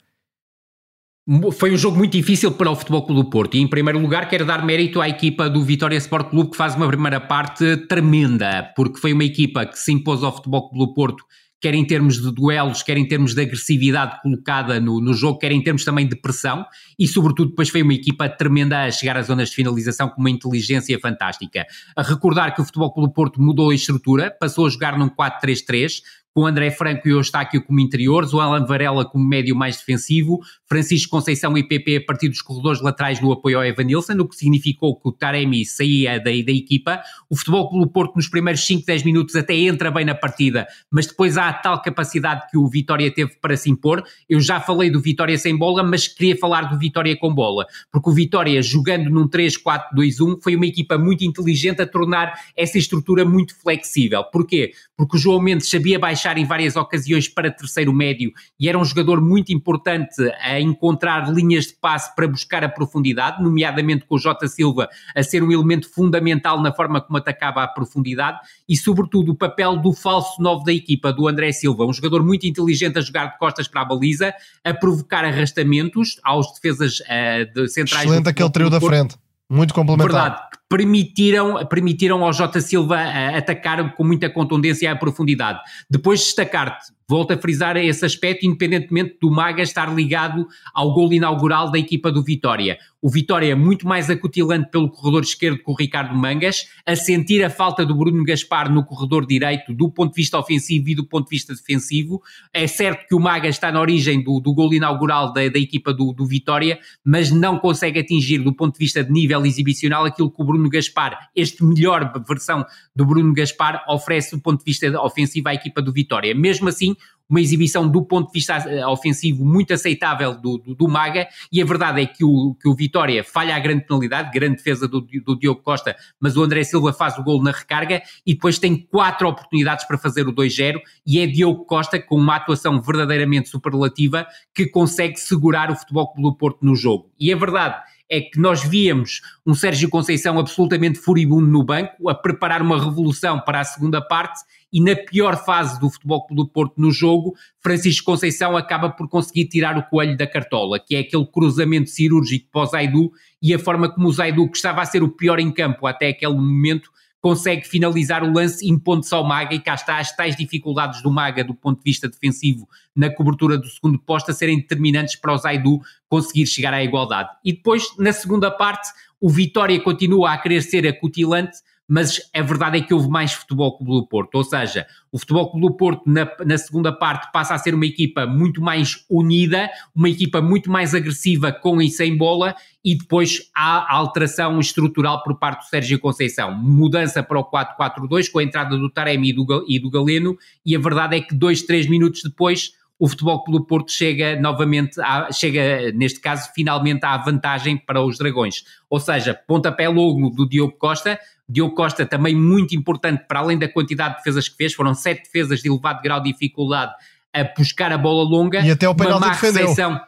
Foi um jogo muito difícil para o Futebol Clube do Porto e, em primeiro lugar, quero dar mérito à equipa do Vitória Sport Clube que faz uma primeira parte tremenda, porque foi uma equipa que se impôs ao Futebol Clube do Porto, quer em termos de duelos, quer em termos de agressividade colocada no, no jogo, quer em termos também de pressão e, sobretudo, depois foi uma equipa tremenda a chegar às zonas de finalização com uma inteligência fantástica. A recordar que o Futebol Clube do Porto mudou a estrutura, passou a jogar num 4-3-3, com André Franco e Eustáquio como interiores, o Alan Varela como médio mais defensivo, Francisco Conceição e PP a partir dos corredores laterais no apoio ao Evanilson, o que significou que o Taremi saía da, da equipa. O Futebol do Porto nos primeiros 5, 10 minutos até entra bem na partida, mas depois há a tal capacidade que o Vitória teve para se impor. Eu já falei do Vitória sem bola, mas queria falar do Vitória com bola, porque o Vitória jogando num 3-4-2-1 foi uma equipa muito inteligente a tornar essa estrutura muito flexível. Porquê? Porque o João Mendes sabia baixar em várias ocasiões para terceiro médio e era um jogador muito importante a encontrar linhas de passe para buscar a profundidade, nomeadamente com o Jota Silva a ser um elemento fundamental na forma como atacava a profundidade e, sobretudo, o papel do falso 9 da equipa, do André Silva, um jogador muito inteligente a jogar de costas para a baliza, a provocar arrastamentos aos defesas uh, de centrais. Excelente do aquele trio da frente. Muito complementar. Verdade, que permitiram, permitiram ao Jota Silva uh, atacar com muita contundência à profundidade. Depois destacar-te, volto a frisar esse aspecto, independentemente do Maga estar ligado ao gol inaugural da equipa do Vitória. O Vitória é muito mais acutilante pelo corredor esquerdo com o Ricardo Mangas, a sentir a falta do Bruno Gaspar no corredor direito do ponto de vista ofensivo e do ponto de vista defensivo. É certo que o Maga está na origem do, do gol inaugural da, da equipa do, do Vitória, mas não consegue atingir do ponto de vista de nível exibicional aquilo que o Bruno Gaspar, este melhor versão do Bruno Gaspar, oferece do ponto de vista ofensivo à equipa do Vitória. Mesmo assim, uma exibição do ponto de vista ofensivo muito aceitável do, do, do, Maga, e a verdade é que o, que o Vitória falha a grande penalidade, grande defesa do, do Diogo Costa, mas o André Silva faz o gol na recarga e depois tem quatro oportunidades para fazer o 2-0 e é Diogo Costa com uma atuação verdadeiramente superlativa que consegue segurar o Futebol Clube do Porto no jogo. E a verdade é que nós víamos um Sérgio Conceição absolutamente furibundo no banco, a preparar uma revolução para a segunda parte, e na pior fase do Futebol do Porto no jogo, Francisco Conceição acaba por conseguir tirar o coelho da cartola, que é aquele cruzamento cirúrgico para o Zaidu, e a forma como o Zaidu, que estava a ser o pior em campo até aquele momento, consegue finalizar o lance impondo-se ao Maga e cá está as tais dificuldades do Maga do ponto de vista defensivo na cobertura do segundo posto a serem determinantes para o Zaidu conseguir chegar à igualdade. E depois, na segunda parte, o Vitória continua a querer ser acutilante, mas a verdade é que houve mais Futebol Clube do Porto, ou seja, o Futebol Clube do Porto na, na, segunda parte passa a ser uma equipa muito mais unida, uma equipa muito mais agressiva com e sem bola e depois há alteração estrutural por parte do Sérgio Conceição, mudança para o 4-4-2 com a entrada do Taremi e do, e do Galeno e a verdade é que dois, três minutos depois o Futebol Clube do Porto chega novamente, a, chega neste caso finalmente à vantagem para os Dragões. Ou seja, pontapé logo do Diogo Costa, Diogo Costa também muito importante para além da quantidade de defesas que fez, foram sete defesas de elevado grau de dificuldade a buscar a bola longa. E até o penalti defendeu. Recepção,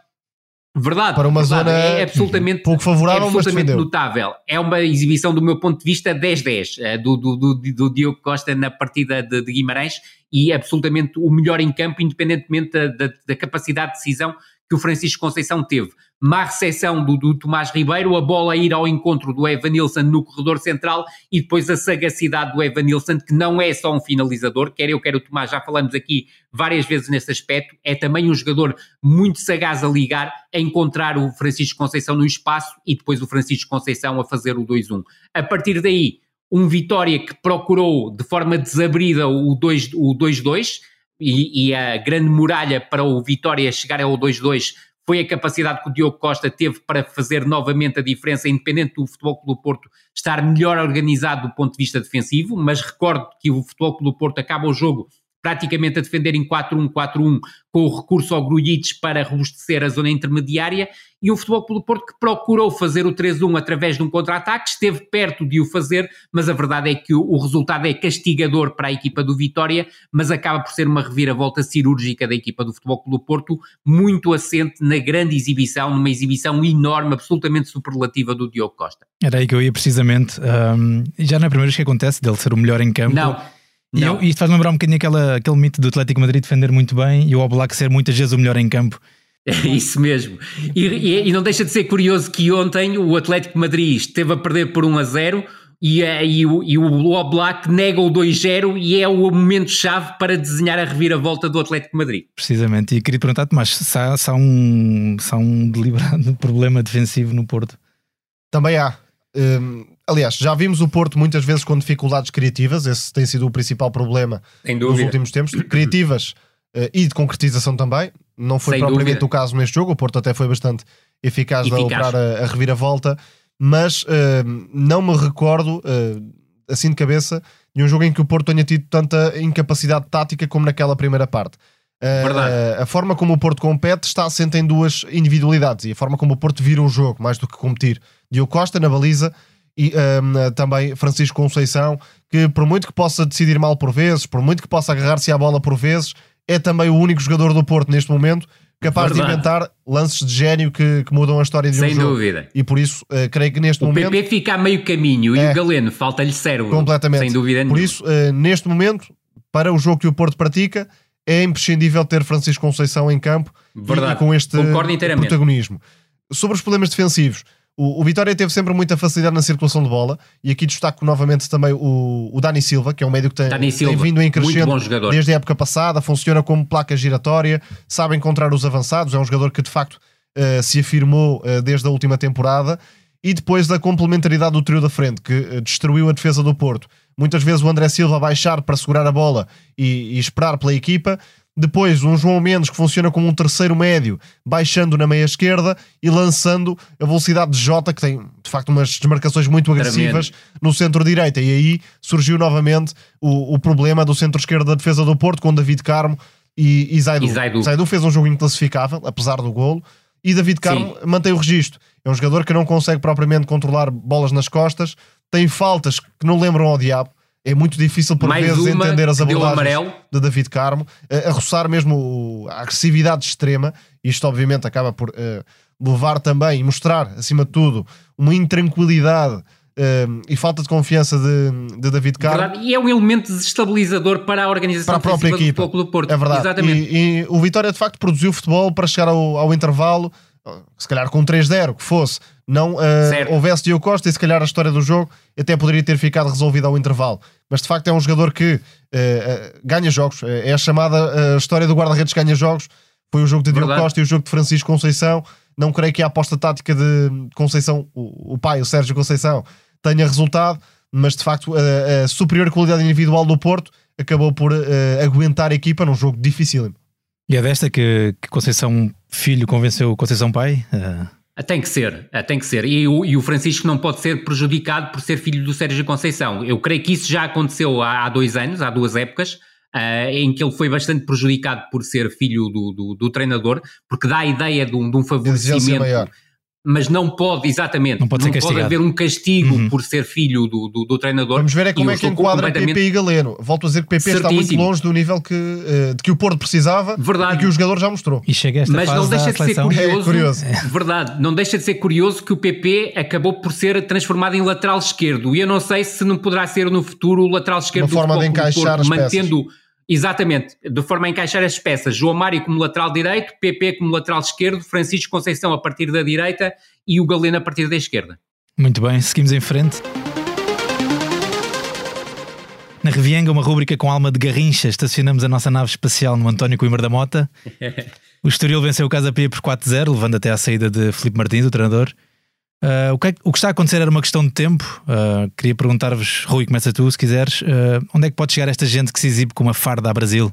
Verdade, para uma verdade, zona é absolutamente, pouco favorável, é absolutamente notável. É uma exibição, do meu ponto de vista, 10-10 eh, do, do, do, do, Diogo Costa na partida de, de, Guimarães e absolutamente o melhor em campo, independentemente da, da, da capacidade de decisão que o Francisco Conceição teve má recepção do, do, Tomás Ribeiro, a bola a ir ao encontro do Evanilson no corredor central e depois a sagacidade do Evanilson, que não é só um finalizador, quer eu, quer o Tomás, já falamos aqui várias vezes nesse aspecto, é também um jogador muito sagaz a ligar, a encontrar o Francisco Conceição no espaço e depois o Francisco Conceição a fazer o 2-1. A partir daí, um Vitória que procurou de forma desabrida o 2-2 e, e a grande muralha para o Vitória chegar ao 2-2 foi a capacidade que o Diogo Costa teve para fazer novamente a diferença, independente do Futebol Clube do Porto estar melhor organizado do ponto de vista defensivo, mas recordo que o Futebol Clube do Porto acaba o jogo praticamente a defender em 4-1-4-1 com o recurso ao Grujic para robustecer a zona intermediária e um Futebol Clube do Porto que procurou fazer o 3-1 através de um contra-ataque, esteve perto de o fazer, mas a verdade é que o, o, resultado é castigador para a equipa do Vitória, mas acaba por ser uma reviravolta cirúrgica da equipa do Futebol Clube do Porto, muito assente na grande exibição, numa exibição enorme, absolutamente superlativa do Diogo Costa. Era aí que eu ia precisamente, um, já não é a primeira vez que acontece dele ser o melhor em campo. Não e, eu, isto faz lembrar um bocadinho aquela, aquele mito do Atlético Madrid defender muito bem e o Oblak ser muitas vezes o melhor em campo. É isso mesmo. E, e, e, não deixa de ser curioso que ontem o Atlético Madrid esteve a perder por 1 a 0 e, eh, e, o, e o Oblak nega o 2-0 e é o momento-chave para desenhar a reviravolta do Atlético Madrid. Precisamente. E queria perguntar-te, mas se há, se há, um, se há um (laughs) deliberado problema defensivo no Porto? Também há. Um, aliás, já vimos o Porto muitas vezes com dificuldades criativas, esse tem sido o principal problema nos últimos tempos. Criativas uh, e de concretização também. Não foi Sem propriamente dúvida. o caso neste jogo, o Porto até foi bastante eficaz, eficaz. a operar a, a reviravolta, mas uh, não me recordo, uh, assim de cabeça, de um jogo em que o Porto tenha tido tanta incapacidade tática como naquela primeira parte. Uh, a forma como o Porto compete está assente em duas individualidades e a forma como o Porto vira o jogo, mais do que competir. Diogo Costa na baliza e um, também Francisco Conceição, que por muito que possa decidir mal por vezes, por muito que possa agarrar-se à bola por vezes, é também o único jogador do Porto neste momento capaz Verdade. de inventar lances de gênio que, que, mudam a história de Sem um jogo. Sem dúvida. E por isso, uh, creio que neste o momento... O PP fica a meio caminho é, e o Galeno falta-lhe cérebro. Completamente. Sem dúvida nenhuma. Por isso, uh, neste momento, para o jogo que o Porto pratica, é imprescindível ter Francisco Conceição em campo Verdade. E, com este protagonismo. Sobre os problemas defensivos, o, o, Vitória teve sempre muita facilidade na circulação de bola e aqui destaco novamente também o, o Dani Silva, que é um médio que tem, tem vindo em crescendo desde a época passada, funciona como placa giratória, sabe encontrar os avançados, é um jogador que de facto uh, se afirmou uh, desde a última temporada. E depois da complementaridade do trio da frente, que uh, destruiu a defesa do Porto. Muitas vezes o André Silva baixar para segurar a bola e, e esperar pela equipa, depois, um João Mendes que funciona como um terceiro médio, baixando na meia esquerda e lançando a velocidade de Jota, que tem de facto umas desmarcações muito agressivas Tremendo. no centro-direita. E aí surgiu novamente o, o problema do centro-esquerdo da defesa do Porto com David Carmo e, e, Zaidu. e Zaidu. Zaidu. fez um jogo inclassificável, apesar do golo, e David Carmo Sim. mantém o registro. É um jogador que não consegue propriamente controlar bolas nas costas, tem faltas que não lembram ao diabo é muito difícil por Mais vezes entender as abordagens de David Carmo, a, a roçar mesmo a agressividade extrema. Isto, obviamente, acaba por uh, levar também e mostrar, acima de tudo, uma intranquilidade Uh, e falta de confiança de, de David Carmo. E é um elemento desestabilizador para a organização para a própria equipa. do Porto. É verdade. Exatamente. E, e, o Vitória de facto produziu futebol para chegar ao, ao intervalo, se calhar com 3-0, que fosse, não uh, houvesse Diogo Costa e se calhar a história do jogo até poderia ter ficado resolvida ao intervalo. Mas de facto é um jogador que uh, ganha jogos. É a chamada história do guarda-redes ganha jogos. Foi o jogo de Diogo verdade. Costa e o jogo de Francisco Conceição não creio que a aposta tática de Conceição, o, o pai, o Sérgio Conceição, tenha resultado, mas de facto a, a superior qualidade individual do Porto acabou por uh, aguentar a equipa num jogo difícil. E é desta que, que Conceição Filho convenceu Conceição Pai? Uh... Tem que ser, tem que ser. E o, e o, Francisco não pode ser prejudicado por ser filho do Sérgio Conceição. Eu creio que isso já aconteceu há, há dois anos, há duas épocas, uh, em que ele foi bastante prejudicado por ser filho do, do, do treinador, porque dá a ideia de um, de um favorecimento mas não pode, exatamente, não pode, não pode haver um castigo uhum. por ser filho do, do, do, treinador. Vamos ver é como é que enquadra completamente... PP e Galeno. Volto a dizer que PP Certíssimo. está muito longe do nível que, uh, de que o Porto precisava verdade. e que o jogador já mostrou. E chega esta mas não deixa de ser curioso, é curioso. Verdade, não deixa de ser curioso que o PP acabou por ser transformado em lateral esquerdo e eu não sei se não poderá ser no futuro o lateral esquerdo Uma forma de encaixar Porto, as mantendo peças Exatamente, de forma a encaixar as peças. João Mário como lateral direito, PP como lateral esquerdo, Francisco Conceição a partir da direita e o Galeno a partir da esquerda. Muito bem, seguimos em frente. Na Revianga, uma rúbrica com alma de garrincha, estacionamos a nossa nave espacial no António Coimbra da Mota. (laughs) O Estoril venceu o Casa Pia por 4-0, levando até à saída de Felipe Martins, o treinador. Uh, o, que é, o, que está a acontecer era uma questão de tempo. Uh, queria perguntar-vos, Rui, começa tu, se quiseres, uh, onde é que pode chegar esta gente que se exibe com uma farda a Brasil?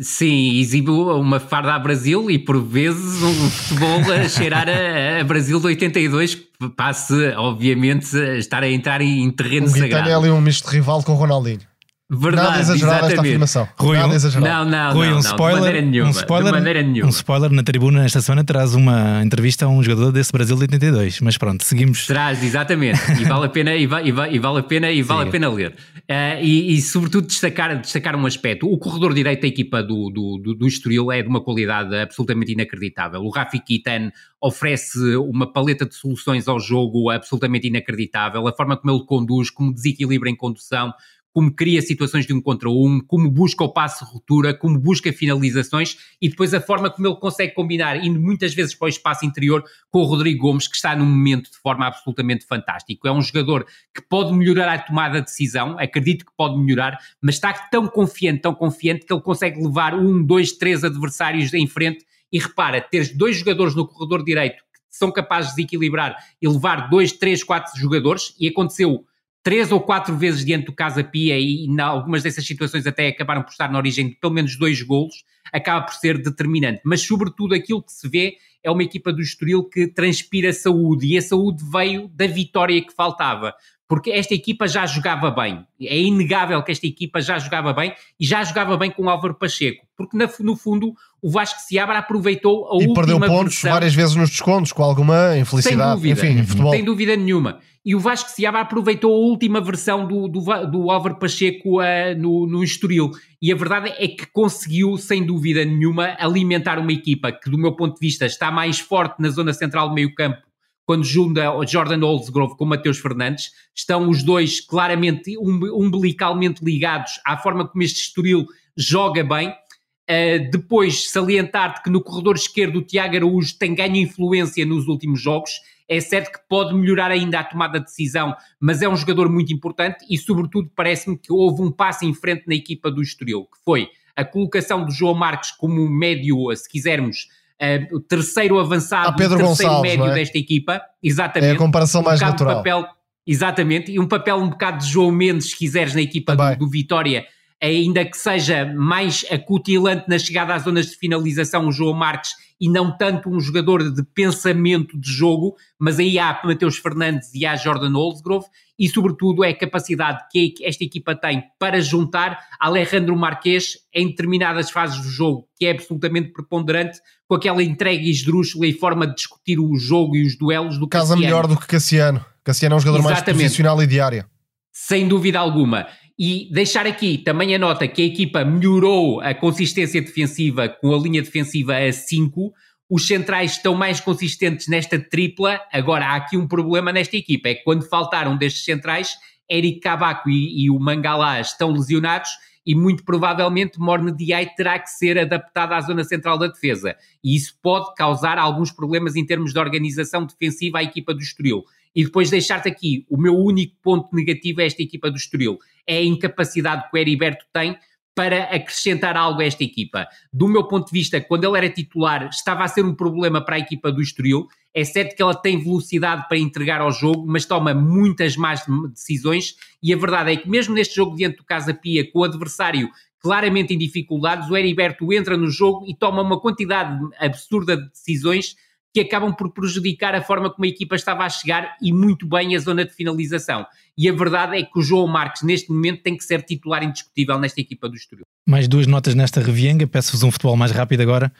Sim, exibe uma farda a Brasil e por vezes um futebol a cheirar a, a Brasil de 82, que passe, obviamente, a estar a entrar em terreno o sagrado. é ali um misto de rival com Ronaldinho. Verdade, Nada exatamente. esta afirmação. Rui, Nada um, Não, não, Rui, não, um não, spoiler, de maneira nenhuma. Um spoiler, de maneira nenhuma. um spoiler na tribuna esta semana traz uma entrevista a um jogador desse Brasil de 82. Mas pronto, seguimos. Traz, exatamente. E vale a pena, e, va, e, va, e vale a pena, e vale a pena ler. Uh, e, e, sobretudo destacar, destacar um aspecto. O corredor direito da equipa do, do, do, do Estoril é de uma qualidade absolutamente inacreditável. O Rafi Kitan oferece uma paleta de soluções ao jogo absolutamente inacreditável. A forma como ele conduz, como desequilibra em condução, como cria situações de um contra um, como busca o passe ruptura, como busca finalizações e depois a forma como ele consegue combinar, indo muitas vezes para o espaço interior, com o Rodrigo Gomes, que está num momento de forma absolutamente fantástico. É um jogador que pode melhorar a tomada de decisão, acredito que pode melhorar, mas está tão confiante, tão confiante, que ele consegue levar um, dois, três adversários em frente. E repara, ter dois jogadores no corredor direito que são capazes de equilibrar e levar dois, três, quatro jogadores, e aconteceu três ou quatro vezes diante do Casa Pia e em algumas dessas situações até acabaram por estar na origem de pelo menos dois golos, acaba por ser determinante. Mas sobretudo aquilo que se vê é uma equipa do Estoril que transpira saúde e a saúde veio da vitória que faltava. Porque esta equipa já jogava bem. É inegável que esta equipa já jogava bem e já jogava bem com o Álvaro Pacheco. Porque no fundo o Vasco Seabra aproveitou a e última perdeu pontos versão, várias vezes nos descontos com alguma infelicidade. Sem dúvida, Enfim, futebol. sem dúvida nenhuma. E o Vasco Seabra aproveitou a última versão do, do, do Álvaro Pacheco uh, no, no Estoril. E a verdade é que conseguiu, sem dúvida nenhuma, alimentar uma equipa que, do meu ponto de vista, está mais forte na zona central do meio campo quando junta o Jordan Oldsgrove com o Mateus Fernandes, estão os dois claramente umbilicalmente ligados à forma como este Estoril joga bem. Uh, depois, salientar-te que no corredor esquerdo o Tiago Araújo tem ganho influência nos últimos jogos. É certo que pode melhorar ainda a tomada de decisão, mas é um jogador muito importante e, sobretudo, parece-me que houve um passo em frente na equipa do Estoril, que foi a colocação do João Marques como médio, se quisermos, uh, o terceiro avançado, ah, Pedro o terceiro Gonçalves, médio é? desta equipa. Exatamente. É a comparação um mais natural. Papel, exatamente. E um papel um bocado de João Mendes, se quiseres, na equipa do, do Vitória, ainda que seja mais acutilante na chegada às zonas de finalização, o João Marques, e não tanto um jogador de pensamento de jogo, mas aí há Mateus Fernandes e há Jordan Oldsgrove, e sobretudo é a capacidade que esta equipa tem para juntar Alejandro Marquês em determinadas fases do jogo, que é absolutamente preponderante, com aquela entrega esdrúxula e forma de discutir o jogo e os duelos do Casa Cassiano. melhor do que Cassiano. Cassiano é um jogador mais Exatamente. posicional e diária. Sem dúvida alguma. E deixar aqui também a nota que a equipa melhorou a consistência defensiva com a linha defensiva a 5. os centrais estão mais consistentes nesta tripla. Agora, há aqui um problema nesta equipa: é que quando faltaram destes centrais, Eric Cabaco e, e o Mangalá estão lesionados e muito provavelmente Morne Diay terá que ser adaptado à zona central da defesa. E isso pode causar alguns problemas em termos de organização defensiva à equipa do Estoril. E depois deixar-te aqui, o meu único ponto negativo a esta equipa do Estoril é a incapacidade que o Heriberto tem para acrescentar algo a esta equipa. Do meu ponto de vista, quando ele era titular, estava a ser um problema para a equipa do Estoril. É certo que ela tem velocidade para entregar ao jogo, mas toma muitas más decisões. E a verdade é que, mesmo neste jogo diante do Casa Pia, com o adversário claramente em dificuldades, o Heriberto entra no jogo e toma uma quantidade absurda de decisões que acabam por prejudicar a forma como a equipa estava a chegar e muito bem a zona de finalização. E a verdade é que o João Marques, neste momento, tem que ser titular indiscutível nesta equipa do Estoril. Mais duas notas nesta revienga, peço-vos um futebol mais rápido agora.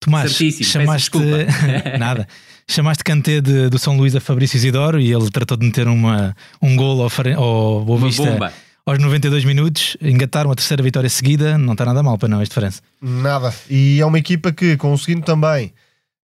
Tomás, Certíssimo, chamaste (laughs) nada, chamaste Kanté de, do São Luís a Fabrício Isidoro e ele tratou de meter uma, um gol ao, ao Boa Vista aos 92 minutos, engataram a terceira vitória seguida, não está nada mal para não este diferença. Nada, e é uma equipa que conseguindo também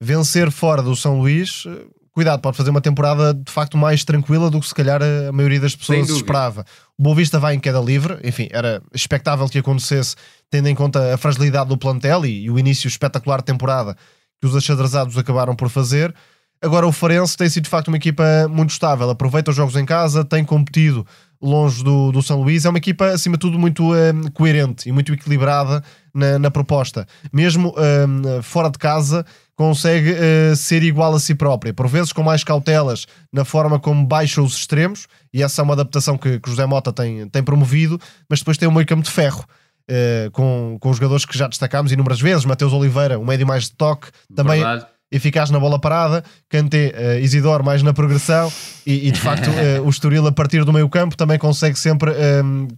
vencer fora do São Luís, eh, cuidado, pode fazer uma temporada de facto mais tranquila do que se calhar a maioria das pessoas esperava. O Boa Vista vai em queda livre, enfim, era expectável que acontecesse, tendo em conta a fragilidade do plantel e, e o início espetacular de temporada que os achadrezados acabaram por fazer. Agora o Farense tem sido de facto uma equipa muito estável, aproveita os jogos em casa, tem competido longe do, do São Luís. É uma equipa, acima de tudo, muito um, coerente e muito equilibrada na, na proposta. Mesmo um, fora de casa, consegue uh, ser igual a si própria, por vezes com mais cautelas na forma como baixa os extremos, e essa é uma adaptação que, que José Mota tem, tem promovido, mas depois tem um meio campo de ferro. Uh, com, com jogadores que já destacámos inúmeras vezes, Mateus Oliveira, um médio mais de toque, também Verdade. eficaz na bola parada, Kanté, uh, Isidoro mais na progressão e, e de facto uh, (laughs) o Estoril a partir do meio campo também consegue sempre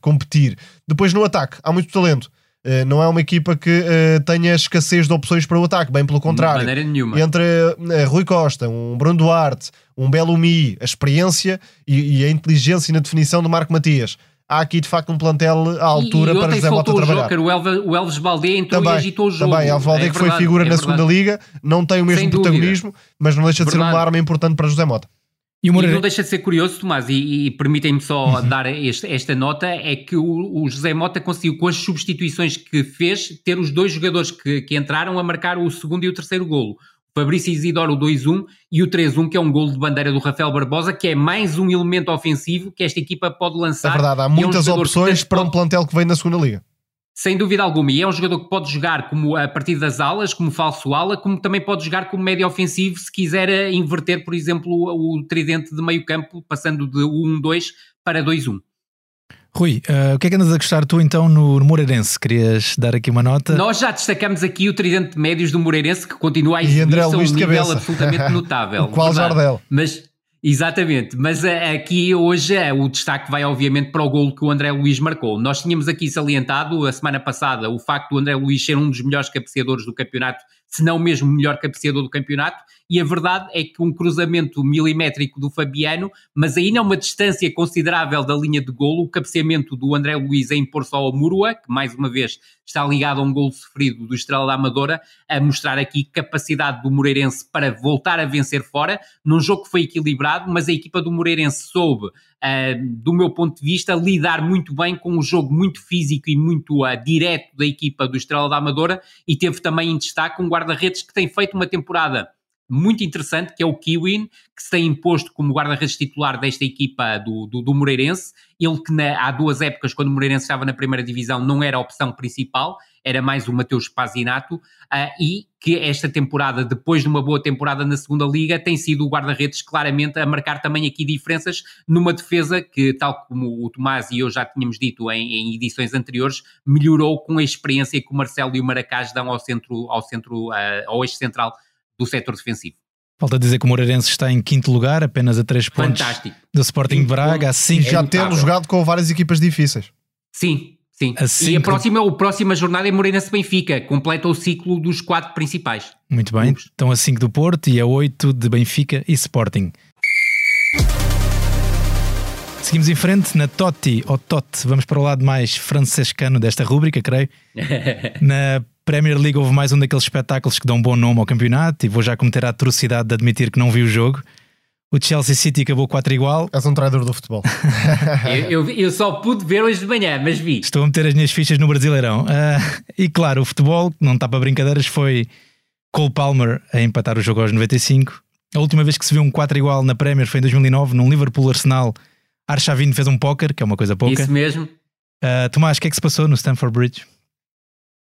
competir. Depois no ataque, há muito talento. Uh, não é uma equipa que uh, tenha escassez de opções para o ataque, bem pelo contrário. De maneira nenhuma. Entre uh, Rui Costa, um Bruno Duarte, um Belo Mi, a experiência e, e, a inteligência na definição do Marco Matias. Há aqui de facto um plantel à altura e, e para José Mota trabalhar. Joker, o, Elves, o Elves Baldé entrou também, e agitou o jogo. Também, Elves Baldé é que foi figura é na segunda liga, não tem o mesmo protagonismo, mas não deixa de verdade. ser uma arma importante para José Mota. E, e não deixa de ser curioso, Tomás, e, e permitem-me só uhum. dar este, esta nota, é que o, o, José Mota conseguiu, com as substituições que fez, ter os dois jogadores que, que entraram a marcar o segundo e o terceiro golo. O Fabrício Isidoro, o 2-1, e o 3-1, que é um golo de bandeira do Rafael Barbosa, que é mais um elemento ofensivo que esta equipa pode lançar. É verdade, há muitas é um opções para um plantel que vem na segunda liga. Sem dúvida alguma, e é um jogador que pode jogar como a partir das alas, como falso ala, como também pode jogar como médio ofensivo se quiser eh, inverter, por exemplo, o tridente de meio campo, passando de 1-2 para 2-1. Rui, uh, o que é que andas a gostar tu então no, no, Moreirense? Querias dar aqui uma nota? Nós já destacamos aqui o tridente de médios do Moreirense que continua a exibir a um nível cabeça. absolutamente (laughs) notável. o qual Jardel. Mas Exatamente, mas aqui hoje eh, o destaque vai obviamente para o gol que o André Luiz marcou. Nós tínhamos aqui salientado a semana passada o facto do André Luiz ser um dos melhores cabeceadores do campeonato se não mesmo o melhor cabeceador do campeonato, e a verdade é que um cruzamento milimétrico do Fabiano, mas ainda é uma distância considerável da linha de golo, o cabeceamento do André Luiz a impor-se ao Murua, que mais uma vez está ligado a um golo sofrido do Estrela da Amadora, a mostrar aqui capacidade do Moreirense para voltar a vencer fora, num jogo que foi equilibrado, mas a equipa do Moreirense soube do meu ponto de vista, lidar muito bem com um jogo muito físico e muito uh, direto da equipa do Estrela da Amadora e teve também em destaque um guarda-redes que tem feito uma temporada muito interessante, que é o Kiwin, que se tem imposto como guarda-redes titular desta equipa do, do, do Moreirense. Ele que na, há duas épocas, quando o Moreirense estava na primeira divisão, não era a opção principal, era mais o Mateus Spazinato, uh, e que esta temporada, depois de uma boa temporada na segunda liga, tem sido o guarda-redes claramente a marcar também aqui diferenças numa defesa que, tal como o Tomás e eu já tínhamos dito em, em edições anteriores, melhorou com a experiência que o Marcelo e o Maracás dão ao centro, ao centro, uh, ao eixo central do setor defensivo. Falta dizer que o Moreirense está em quinto lugar, apenas a três pontos Fantástico. do Sporting de Braga, assim já tendo jogado com várias equipas difíceis. Sim, sim. Assim e a próxima, a próxima jornada é Moreirense Benfica, completa o ciclo dos quatro principais. Muito bem, Clubes. estão a 5 do Porto e a 8 de Benfica e Sporting. Seguimos em frente na Totti ou Totti, vamos para o lado mais francescano desta rúbrica, creio. (laughs) Na Premier League houve mais um daqueles espetáculos que dão um bom nome ao campeonato e vou já cometer a atrocidade de admitir que não vi o jogo. O Chelsea City acabou 4 igual. És um traidor do futebol. (laughs) eu, eu, eu, só pude ver hoje de manhã, mas vi. Estou a meter as minhas fichas no Brasileirão. Uh, e claro, o futebol, não está para brincadeiras, foi Cole Palmer a empatar o jogo aos 95. A última vez que se viu um 4 igual na Premier foi em 2009, num Liverpool-Arsenal. Arshavin fez um póquer, que é uma coisa pouca. Isso mesmo. Uh, Tomás, o que é que se passou no Stamford Bridge?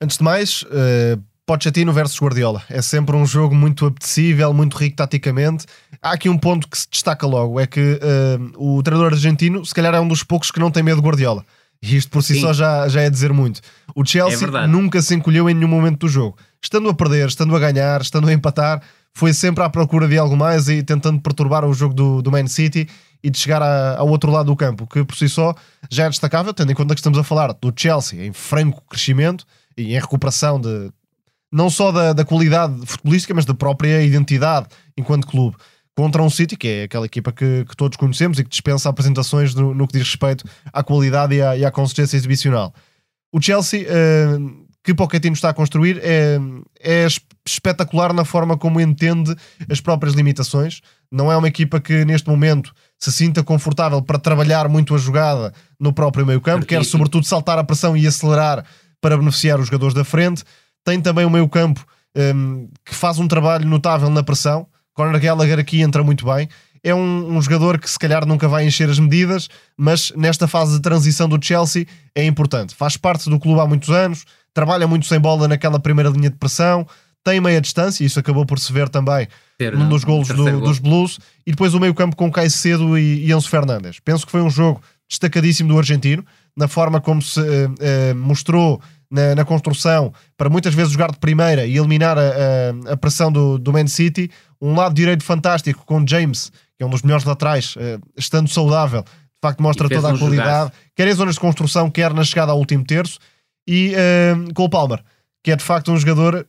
Antes de mais, uh, Pochettino versus Guardiola. É sempre um jogo muito apetecível, muito rico taticamente. Há aqui um ponto que se destaca logo: é que uh, o treinador argentino, se calhar, é um dos poucos que não tem medo de Guardiola. E isto por si Sim. só já, já é dizer muito. O Chelsea é nunca se encolheu em nenhum momento do jogo. Estando a perder, estando a ganhar, estando a empatar, foi sempre à procura de algo mais e tentando perturbar o jogo do, do Man City e de chegar a, ao outro lado do campo, que por si só já é destacável, tendo em conta que estamos a falar do Chelsea em franco crescimento e em recuperação de não só da, da qualidade futebolística, mas da própria identidade enquanto clube. Contra um City, que é aquela equipa que, que todos conhecemos e que dispensa apresentações no, no que diz respeito à qualidade e à, e à consistência exibicional. O Chelsea, uh, que Pochettino está a construir, é, é espetacular na forma como entende as próprias limitações. Não é uma equipa que neste momento se sinta confortável para trabalhar muito a jogada no próprio meio campo, quer sobretudo saltar a pressão e acelerar para beneficiar os jogadores da frente. Tem também o meio campo um, que faz um trabalho notável na pressão. Conor Gallagher aqui entra muito bem. É um, um, jogador que se calhar nunca vai encher as medidas, mas nesta fase de transição do Chelsea é importante. Faz parte do clube há muitos anos, trabalha muito sem bola naquela primeira linha de pressão, tem meia distância, isso acabou por se ver também Ter, num dos golos do, dos Blues, e depois o meio campo com Caicedo e, e Enzo Fernandes. Penso que foi um jogo destacadíssimo do argentino, na forma como se uh, mostrou na, na, construção para muitas vezes jogar de primeira e eliminar a, a, a, pressão do, do Man City. Um lado direito fantástico com James, que é um dos melhores laterais, uh, estando saudável, de facto mostra toda a qualidade, quer em zonas de construção, quer na chegada ao último terço. E uh, Cole Palmer, que é de facto um jogador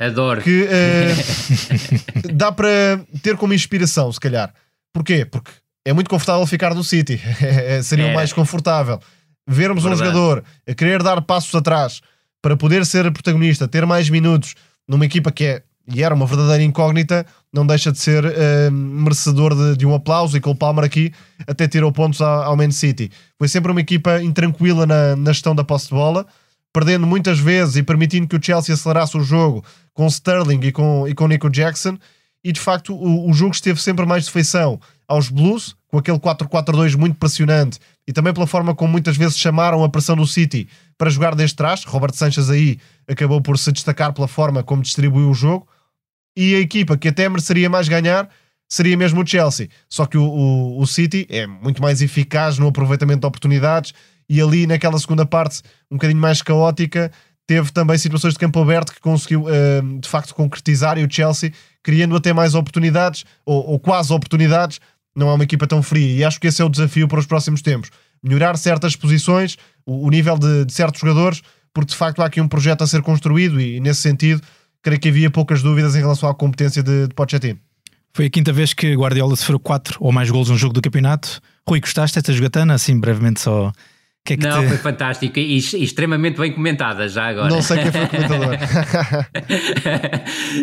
Adoro. que uh, (laughs) dá para ter como inspiração, se calhar. Porquê? Porque é muito confortável ficar no City, (laughs) seria o mais confortável vermos Verdade. um jogador a querer dar passos atrás para poder ser protagonista, ter mais minutos numa equipa que é e era uma verdadeira incógnita, não deixa de ser uh, merecedor de, de, um aplauso. E Cole Palmer aqui até tirou pontos ao, ao Man City. Foi sempre uma equipa intranquila na, na gestão da posse de bola, perdendo muitas vezes e permitindo que o Chelsea acelerasse o jogo com Sterling e com, e com Nico Jackson. E de facto, o, o jogo esteve sempre mais de feição aos Blues, com aquele 4-4-2 muito pressionante e também pela forma como muitas vezes chamaram a pressão do City para jogar desde trás. Robert Sanchez aí acabou por se destacar pela forma como distribuiu o jogo. E a equipa que até mereceria mais ganhar seria mesmo o Chelsea. Só que o, o, o City é muito mais eficaz no aproveitamento de oportunidades e ali naquela segunda parte, um bocadinho mais caótica, teve também situações de campo aberto que conseguiu uh, de facto concretizar e o Chelsea criando até mais oportunidades ou, ou quase oportunidades não é uma equipa tão fria e acho que esse é o desafio para os próximos tempos. Melhorar certas posições, o, o nível de, de, certos jogadores, porque de facto há aqui um projeto a ser construído e, nesse sentido creio que havia poucas dúvidas em relação à competência de, de Pochettino. Foi a quinta vez que Guardiola sofreu quatro ou mais golos num jogo do campeonato. Rui, gostaste desta jogatana? Assim, brevemente só que é que não, te... foi fantástico e, e, extremamente bem comentada já agora. Não sei quem foi o (laughs) comentador.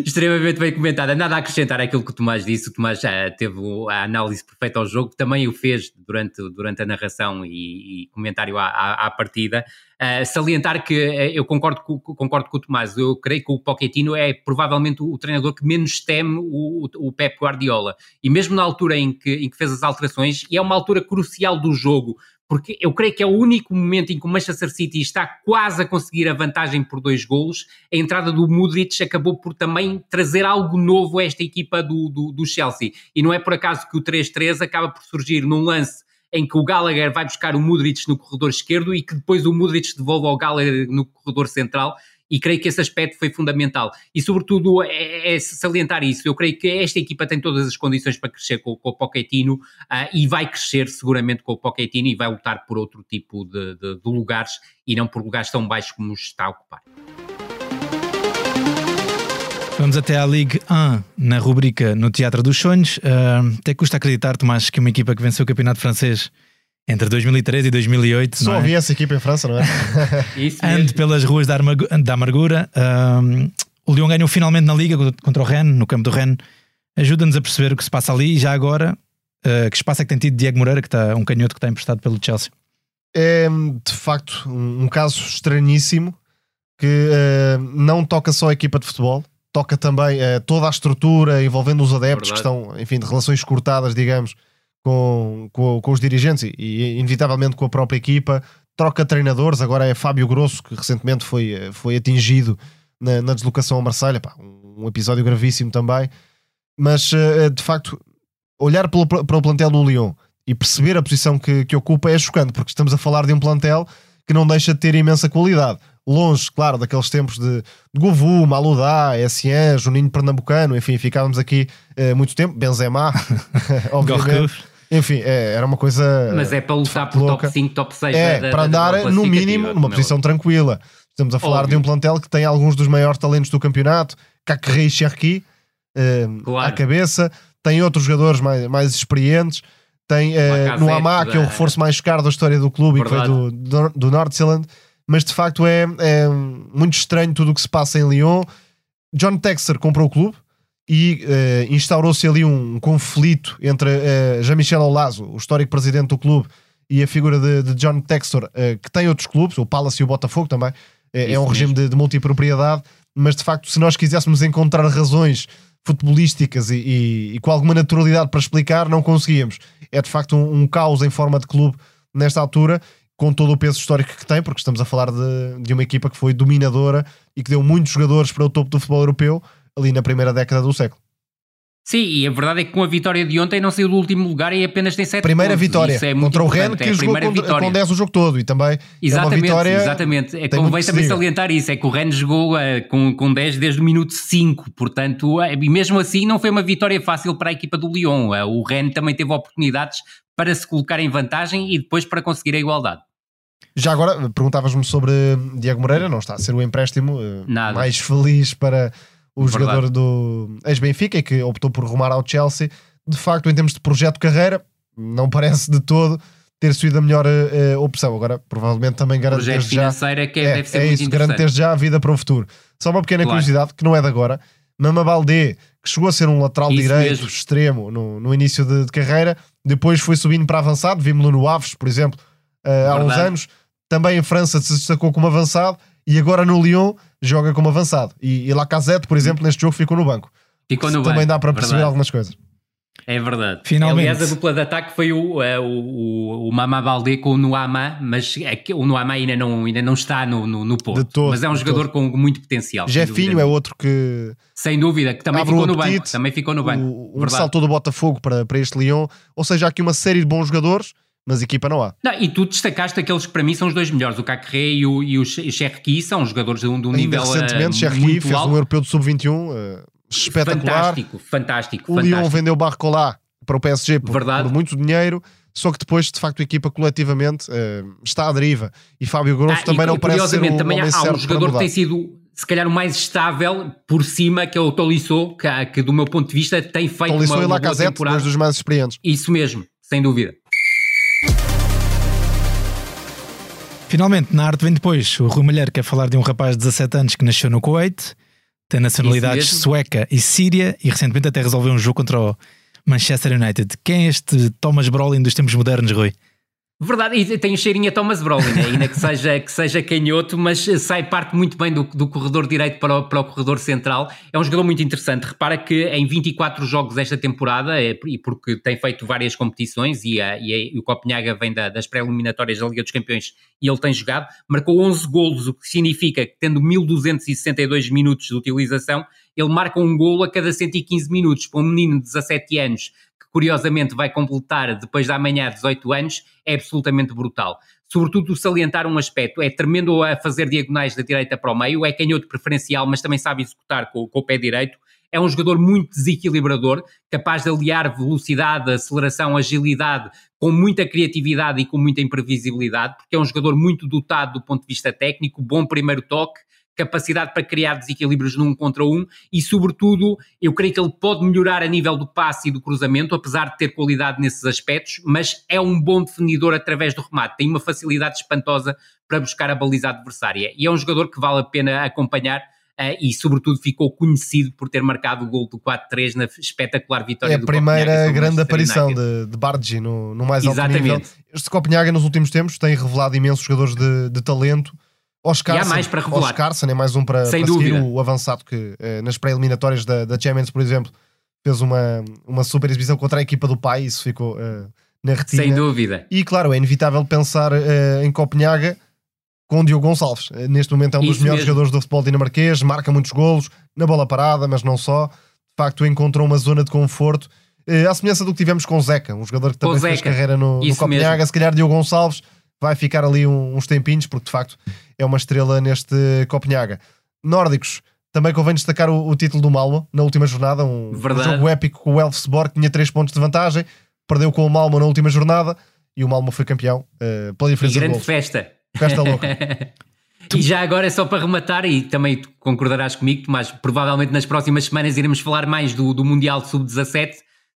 (laughs) extremamente bem comentada. Nada a acrescentar àquilo que o Tomás disse. O Tomás já teve a análise perfeita ao jogo, também o fez durante, durante a narração e, e comentário à, à, à partida. Uh, salientar que uh, eu concordo com, concordo com o Tomás, eu creio que o Pochettino é provavelmente o, o treinador que menos teme o, o, o, Pep Guardiola. E mesmo na altura em que, em que fez as alterações, e é uma altura crucial do jogo, porque eu creio que é o único momento em que o Manchester City está quase a conseguir a vantagem por dois golos. A entrada do Mudrich acabou por também trazer algo novo a esta equipa do, do, do Chelsea. E não é por acaso que o 3-3 acaba por surgir num lance em que o Gallagher vai buscar o Mudrich no corredor esquerdo e que depois o Mudrich devolve ao Gallagher no corredor central e creio que esse aspecto foi fundamental. E, sobretudo, é, é salientar isso. Eu creio que esta equipa tem todas as condições para crescer com, com o Pochettino uh, e vai crescer seguramente com o Pochettino e vai lutar por outro tipo de, de, de lugares e não por lugares tão baixos como está a ocupar. Vamos até à Ligue 1 na rubrica No Teatro dos Sonhos. Uh, até custa acreditar, Tomás, que uma equipa que venceu o campeonato francês entre 2013 e 2008. Só é? havia essa equipa em França, não é? (laughs) Isso Ande pelas ruas da, da amargura. Ahm, o Lyon ganhou finalmente na Liga contra o Rennes, no campo do Rennes. Ajuda-nos a perceber o que se passa ali e já agora, ah, que espaço é que tem tido Diego Moreira, que está um canhoto que está emprestado pelo Chelsea. é de facto um, um caso estranhíssimo que eh, não toca só a equipa de futebol, toca também eh, toda a estrutura envolvendo os adeptos que Verdade. estão, enfim, de relações cortadas, digamos, com, com, com os dirigentes e, e, inevitavelmente com a própria equipa. Troca de treinadores, agora é Fábio Grosso, que recentemente foi, eh, foi atingido na, na deslocação a Marselha, um episódio gravíssimo também. Mas eh, de facto, olhar pelo, para o plantel do Lyon e perceber a posição que, que ocupa é chocante, porque estamos a falar de um plantel que não deixa de ter imensa qualidade. Longe, claro, daqueles tempos de, de Govu, Maludá, Essien, Juninho Pernambucano, enfim, ficávamos aqui eh, muito tempo. Benzema, (laughs) obviamente. Enfim, é, era uma coisa. Mas é para lutar por louca. top 5, top 6. É, da- da- para da andar tabela no mínimo numa é posição tranquila. Estamos a falar Óbvio. de um plantel que tem alguns dos maiores talentos do campeonato, Cacré e Cherki, eh, Claro. à cabeça. Tem outros jogadores mais, mais experientes. Tem Lacazette, no Amá, que é o da- reforço mais caro da história do clube e que foi Verdade. do, do, do Nordzealand. Mas de facto é, é muito estranho tudo o que se passa em Lyon. John Texer comprou o clube e eh, instaurou-se ali um conflito entre eh, Jean-Michel Olazo, o histórico presidente do clube, e a figura de, de John Textor, eh, que tem outros clubes, o Palace e o Botafogo também. É, um regime de, de multipropriedade, mas de facto, se nós quiséssemos encontrar razões futebolísticas e, e- e com alguma naturalidade para explicar, não conseguíamos. É de facto um, um caos em forma de clube nesta altura, com todo o peso histórico que tem, porque estamos a falar de, de uma equipa que foi dominadora e que deu muitos jogadores para o topo do futebol europeu ali na primeira década do século. Sim, e a verdade é que com a vitória de ontem não saiu do último lugar e apenas tem 7 Primeira pontos. vitória Isso é contra o importante, que é jogou com, vitória. com 10 o jogo todo e também Exatamente, é uma vitória. exatamente. É, muito convém também salientar isso, é que o Rennes jogou eh, com, com 10 desde o minuto 5, portanto, eh, e mesmo assim não foi uma vitória fácil para a equipa do Lyon. Eh, o Rennes também teve oportunidades para se colocar em vantagem e depois para conseguir a igualdade. Já agora, perguntavas-me sobre Diego Moreira, não está a ser o empréstimo Nada. mais feliz para o Verdade. jogador do ex-Benfica e que optou por rumar ao Chelsea. De facto, em termos de projeto de carreira, não parece de todo ter sido a melhor eh, opção. Agora, provavelmente também garante desde já. é que É, deve ser é muito isso, garante já a vida para o futuro. Só uma pequena Claro. curiosidade, que não é de agora. Mama Baldé, que chegou a ser um lateral Isso direito mesmo. extremo no, no início de, de carreira, depois foi subindo para avançado, vimos-lo no Aves, por exemplo, eh, há uns anos. Também em França se destacou como avançado e agora no Lyon joga como avançado. E, e Lacazette, por exemplo, neste jogo ficou no banco. Ficou no Também banco, dá para perceber verdade. algumas coisas. É verdade. Finalmente. Aliás, a dupla de ataque foi o, eh, o, o, o Mama Baldé com o Nuama, mas é que o Nuama ainda não, ainda não está no, no, no Porto. Todo, mas é um jogador com muito potencial. Jefinho é outro que Sem dúvida, que também ficou no banco. apetite. Também ficou no banco. o, um verdade. saltou do Botafogo para, para este Lyon. Ou seja, há aqui uma série de bons jogadores, mas equipa não há. Não, e tu destacaste aqueles que para mim são os dois melhores, o Cacré e o, e o Cherki, são jogadores de um, de um nível recentemente, eh, Cherki muito fez alto. um europeu de sub-21 eh, espetacular. Fantástico, fantástico, O fantástico. Lyon vendeu Barcola para o PSG por, por muito dinheiro, só que depois, de facto, a equipa coletivamente eh, está à deriva. E Fábio Grosso Ah, também e, não parece ser o curiosamente, também há, homem há um jogador que tem sido, se calhar, o mais estável por cima, que é o Tolisso, que, que do meu ponto de vista tem feito Tolisso uma, e uma boa Lacazette, dois dos mais experientes. Isso mesmo, sem dúvida. Finalmente, na arte vem depois. O Rui Malheiro quer falar de um rapaz de 17 anos que nasceu no Kuwait, tem nacionalidades sueca e síria e recentemente até resolveu um jogo contra o Manchester United. Quem é este Thomas Brolin dos tempos modernos, Rui? Verdade, e tem o cheirinho a Thomas Brolin, né? ainda que seja, que seja canhoto, mas sai parte muito bem do, do corredor direito para o, para o corredor central. É um jogador muito interessante. Repara que em 24 jogos esta temporada, é, e porque tem feito várias competições, e, a, e, a, e o Copenhaga vem da, das pré-eliminatórias da Liga dos Campeões e ele tem jogado, marcou 11 golos, o que significa que, tendo 1262 minutos de utilização, ele marca um golo a cada 115 minutos. Para um menino de 17 anos curiosamente vai completar depois da manhã 18 anos, é absolutamente brutal. Sobretudo salientar um aspecto, é tremendo a fazer diagonais da direita para o meio, é canhoto preferencial, mas também sabe executar com, com o pé direito. É um jogador muito desequilibrador, capaz de aliar velocidade, aceleração, agilidade, com muita criatividade e com muita imprevisibilidade, porque é um jogador muito dotado do ponto de vista técnico, bom primeiro toque, capacidade para criar desequilíbrios num contra um e, sobretudo, eu creio que ele pode melhorar a nível do passe e do cruzamento, apesar de ter qualidade nesses aspectos, mas é um bom definidor através do remate, tem uma facilidade espantosa para buscar a baliza adversária e é um jogador que vale a pena acompanhar Uh, e sobretudo ficou conhecido por ter marcado o gol do 4-3 na espetacular vitória do É a primeira grande aparição de, de Bargi no, no mais alto Exatamente. nível. Este Copenhaga nos últimos tempos tem revelado imensos jogadores de, de talento. Oscar, e há mais para revelar. Oscar, é mais um para, Sem para seguir o avançado que eh, nas pré-eliminatórias da, da Champions, por exemplo, fez uma, uma super exibição contra a equipa do pai, isso ficou eh, na retina. Sem dúvida. E claro, é inevitável pensar eh, em Copenhaga com o Diogo Gonçalves. Neste momento é um dos Isso melhores mesmo. jogadores do futebol dinamarquês, marca muitos golos, na bola parada, mas não só. De facto, encontrou uma zona de conforto. À semelhança do que tivemos com o Zeca, um jogador que também fez carreira no, no Copenhaga. mesmo. Se calhar Diogo Gonçalves vai ficar ali uns tempinhos, porque de facto é uma estrela neste Copenhaga. Nórdicos, também convém destacar o, o título do Malmo na última jornada, um, um jogo épico com o Elfsborg, que tinha 3 pontos de vantagem, perdeu com o Malmo na última jornada e o Malmo foi campeão eh, pela E diferença de grande gols. festa. Festa louca. (laughs) E já agora, só para rematar, e também tu concordarás comigo, Tomás, provavelmente nas próximas semanas iremos falar mais do, do Mundial Sub-17.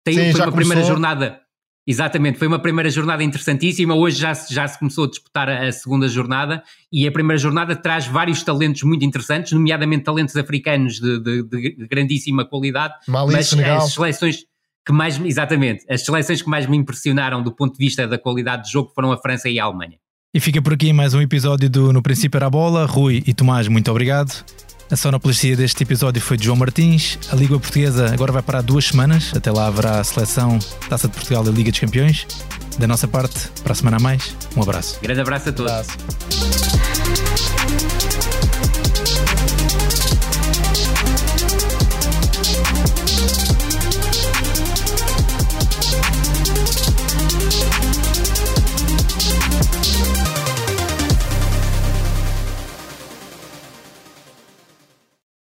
Tem, Sim, foi já uma primeira começou. jornada. Exatamente, foi uma primeira jornada interessantíssima. Hoje já, se- já se começou a disputar a, a segunda jornada e a primeira jornada traz vários talentos muito interessantes, nomeadamente talentos africanos de, de- de grandíssima qualidade. Mali, mas Senegal. as seleções que mais, me- exatamente, as seleções que mais me impressionaram do ponto de vista da qualidade de jogo foram a França e a Alemanha. E fica por aqui mais um episódio do No Princípio Era a Bola. Rui e Tomás, muito obrigado. A sonoplastia deste episódio foi de João Martins. A Liga Portuguesa agora vai parar duas semanas. Até lá haverá a seleção Taça de Portugal e Liga dos Campeões. Da nossa parte, para a semana a mais, um abraço. Grande abraço a todos. Abraço.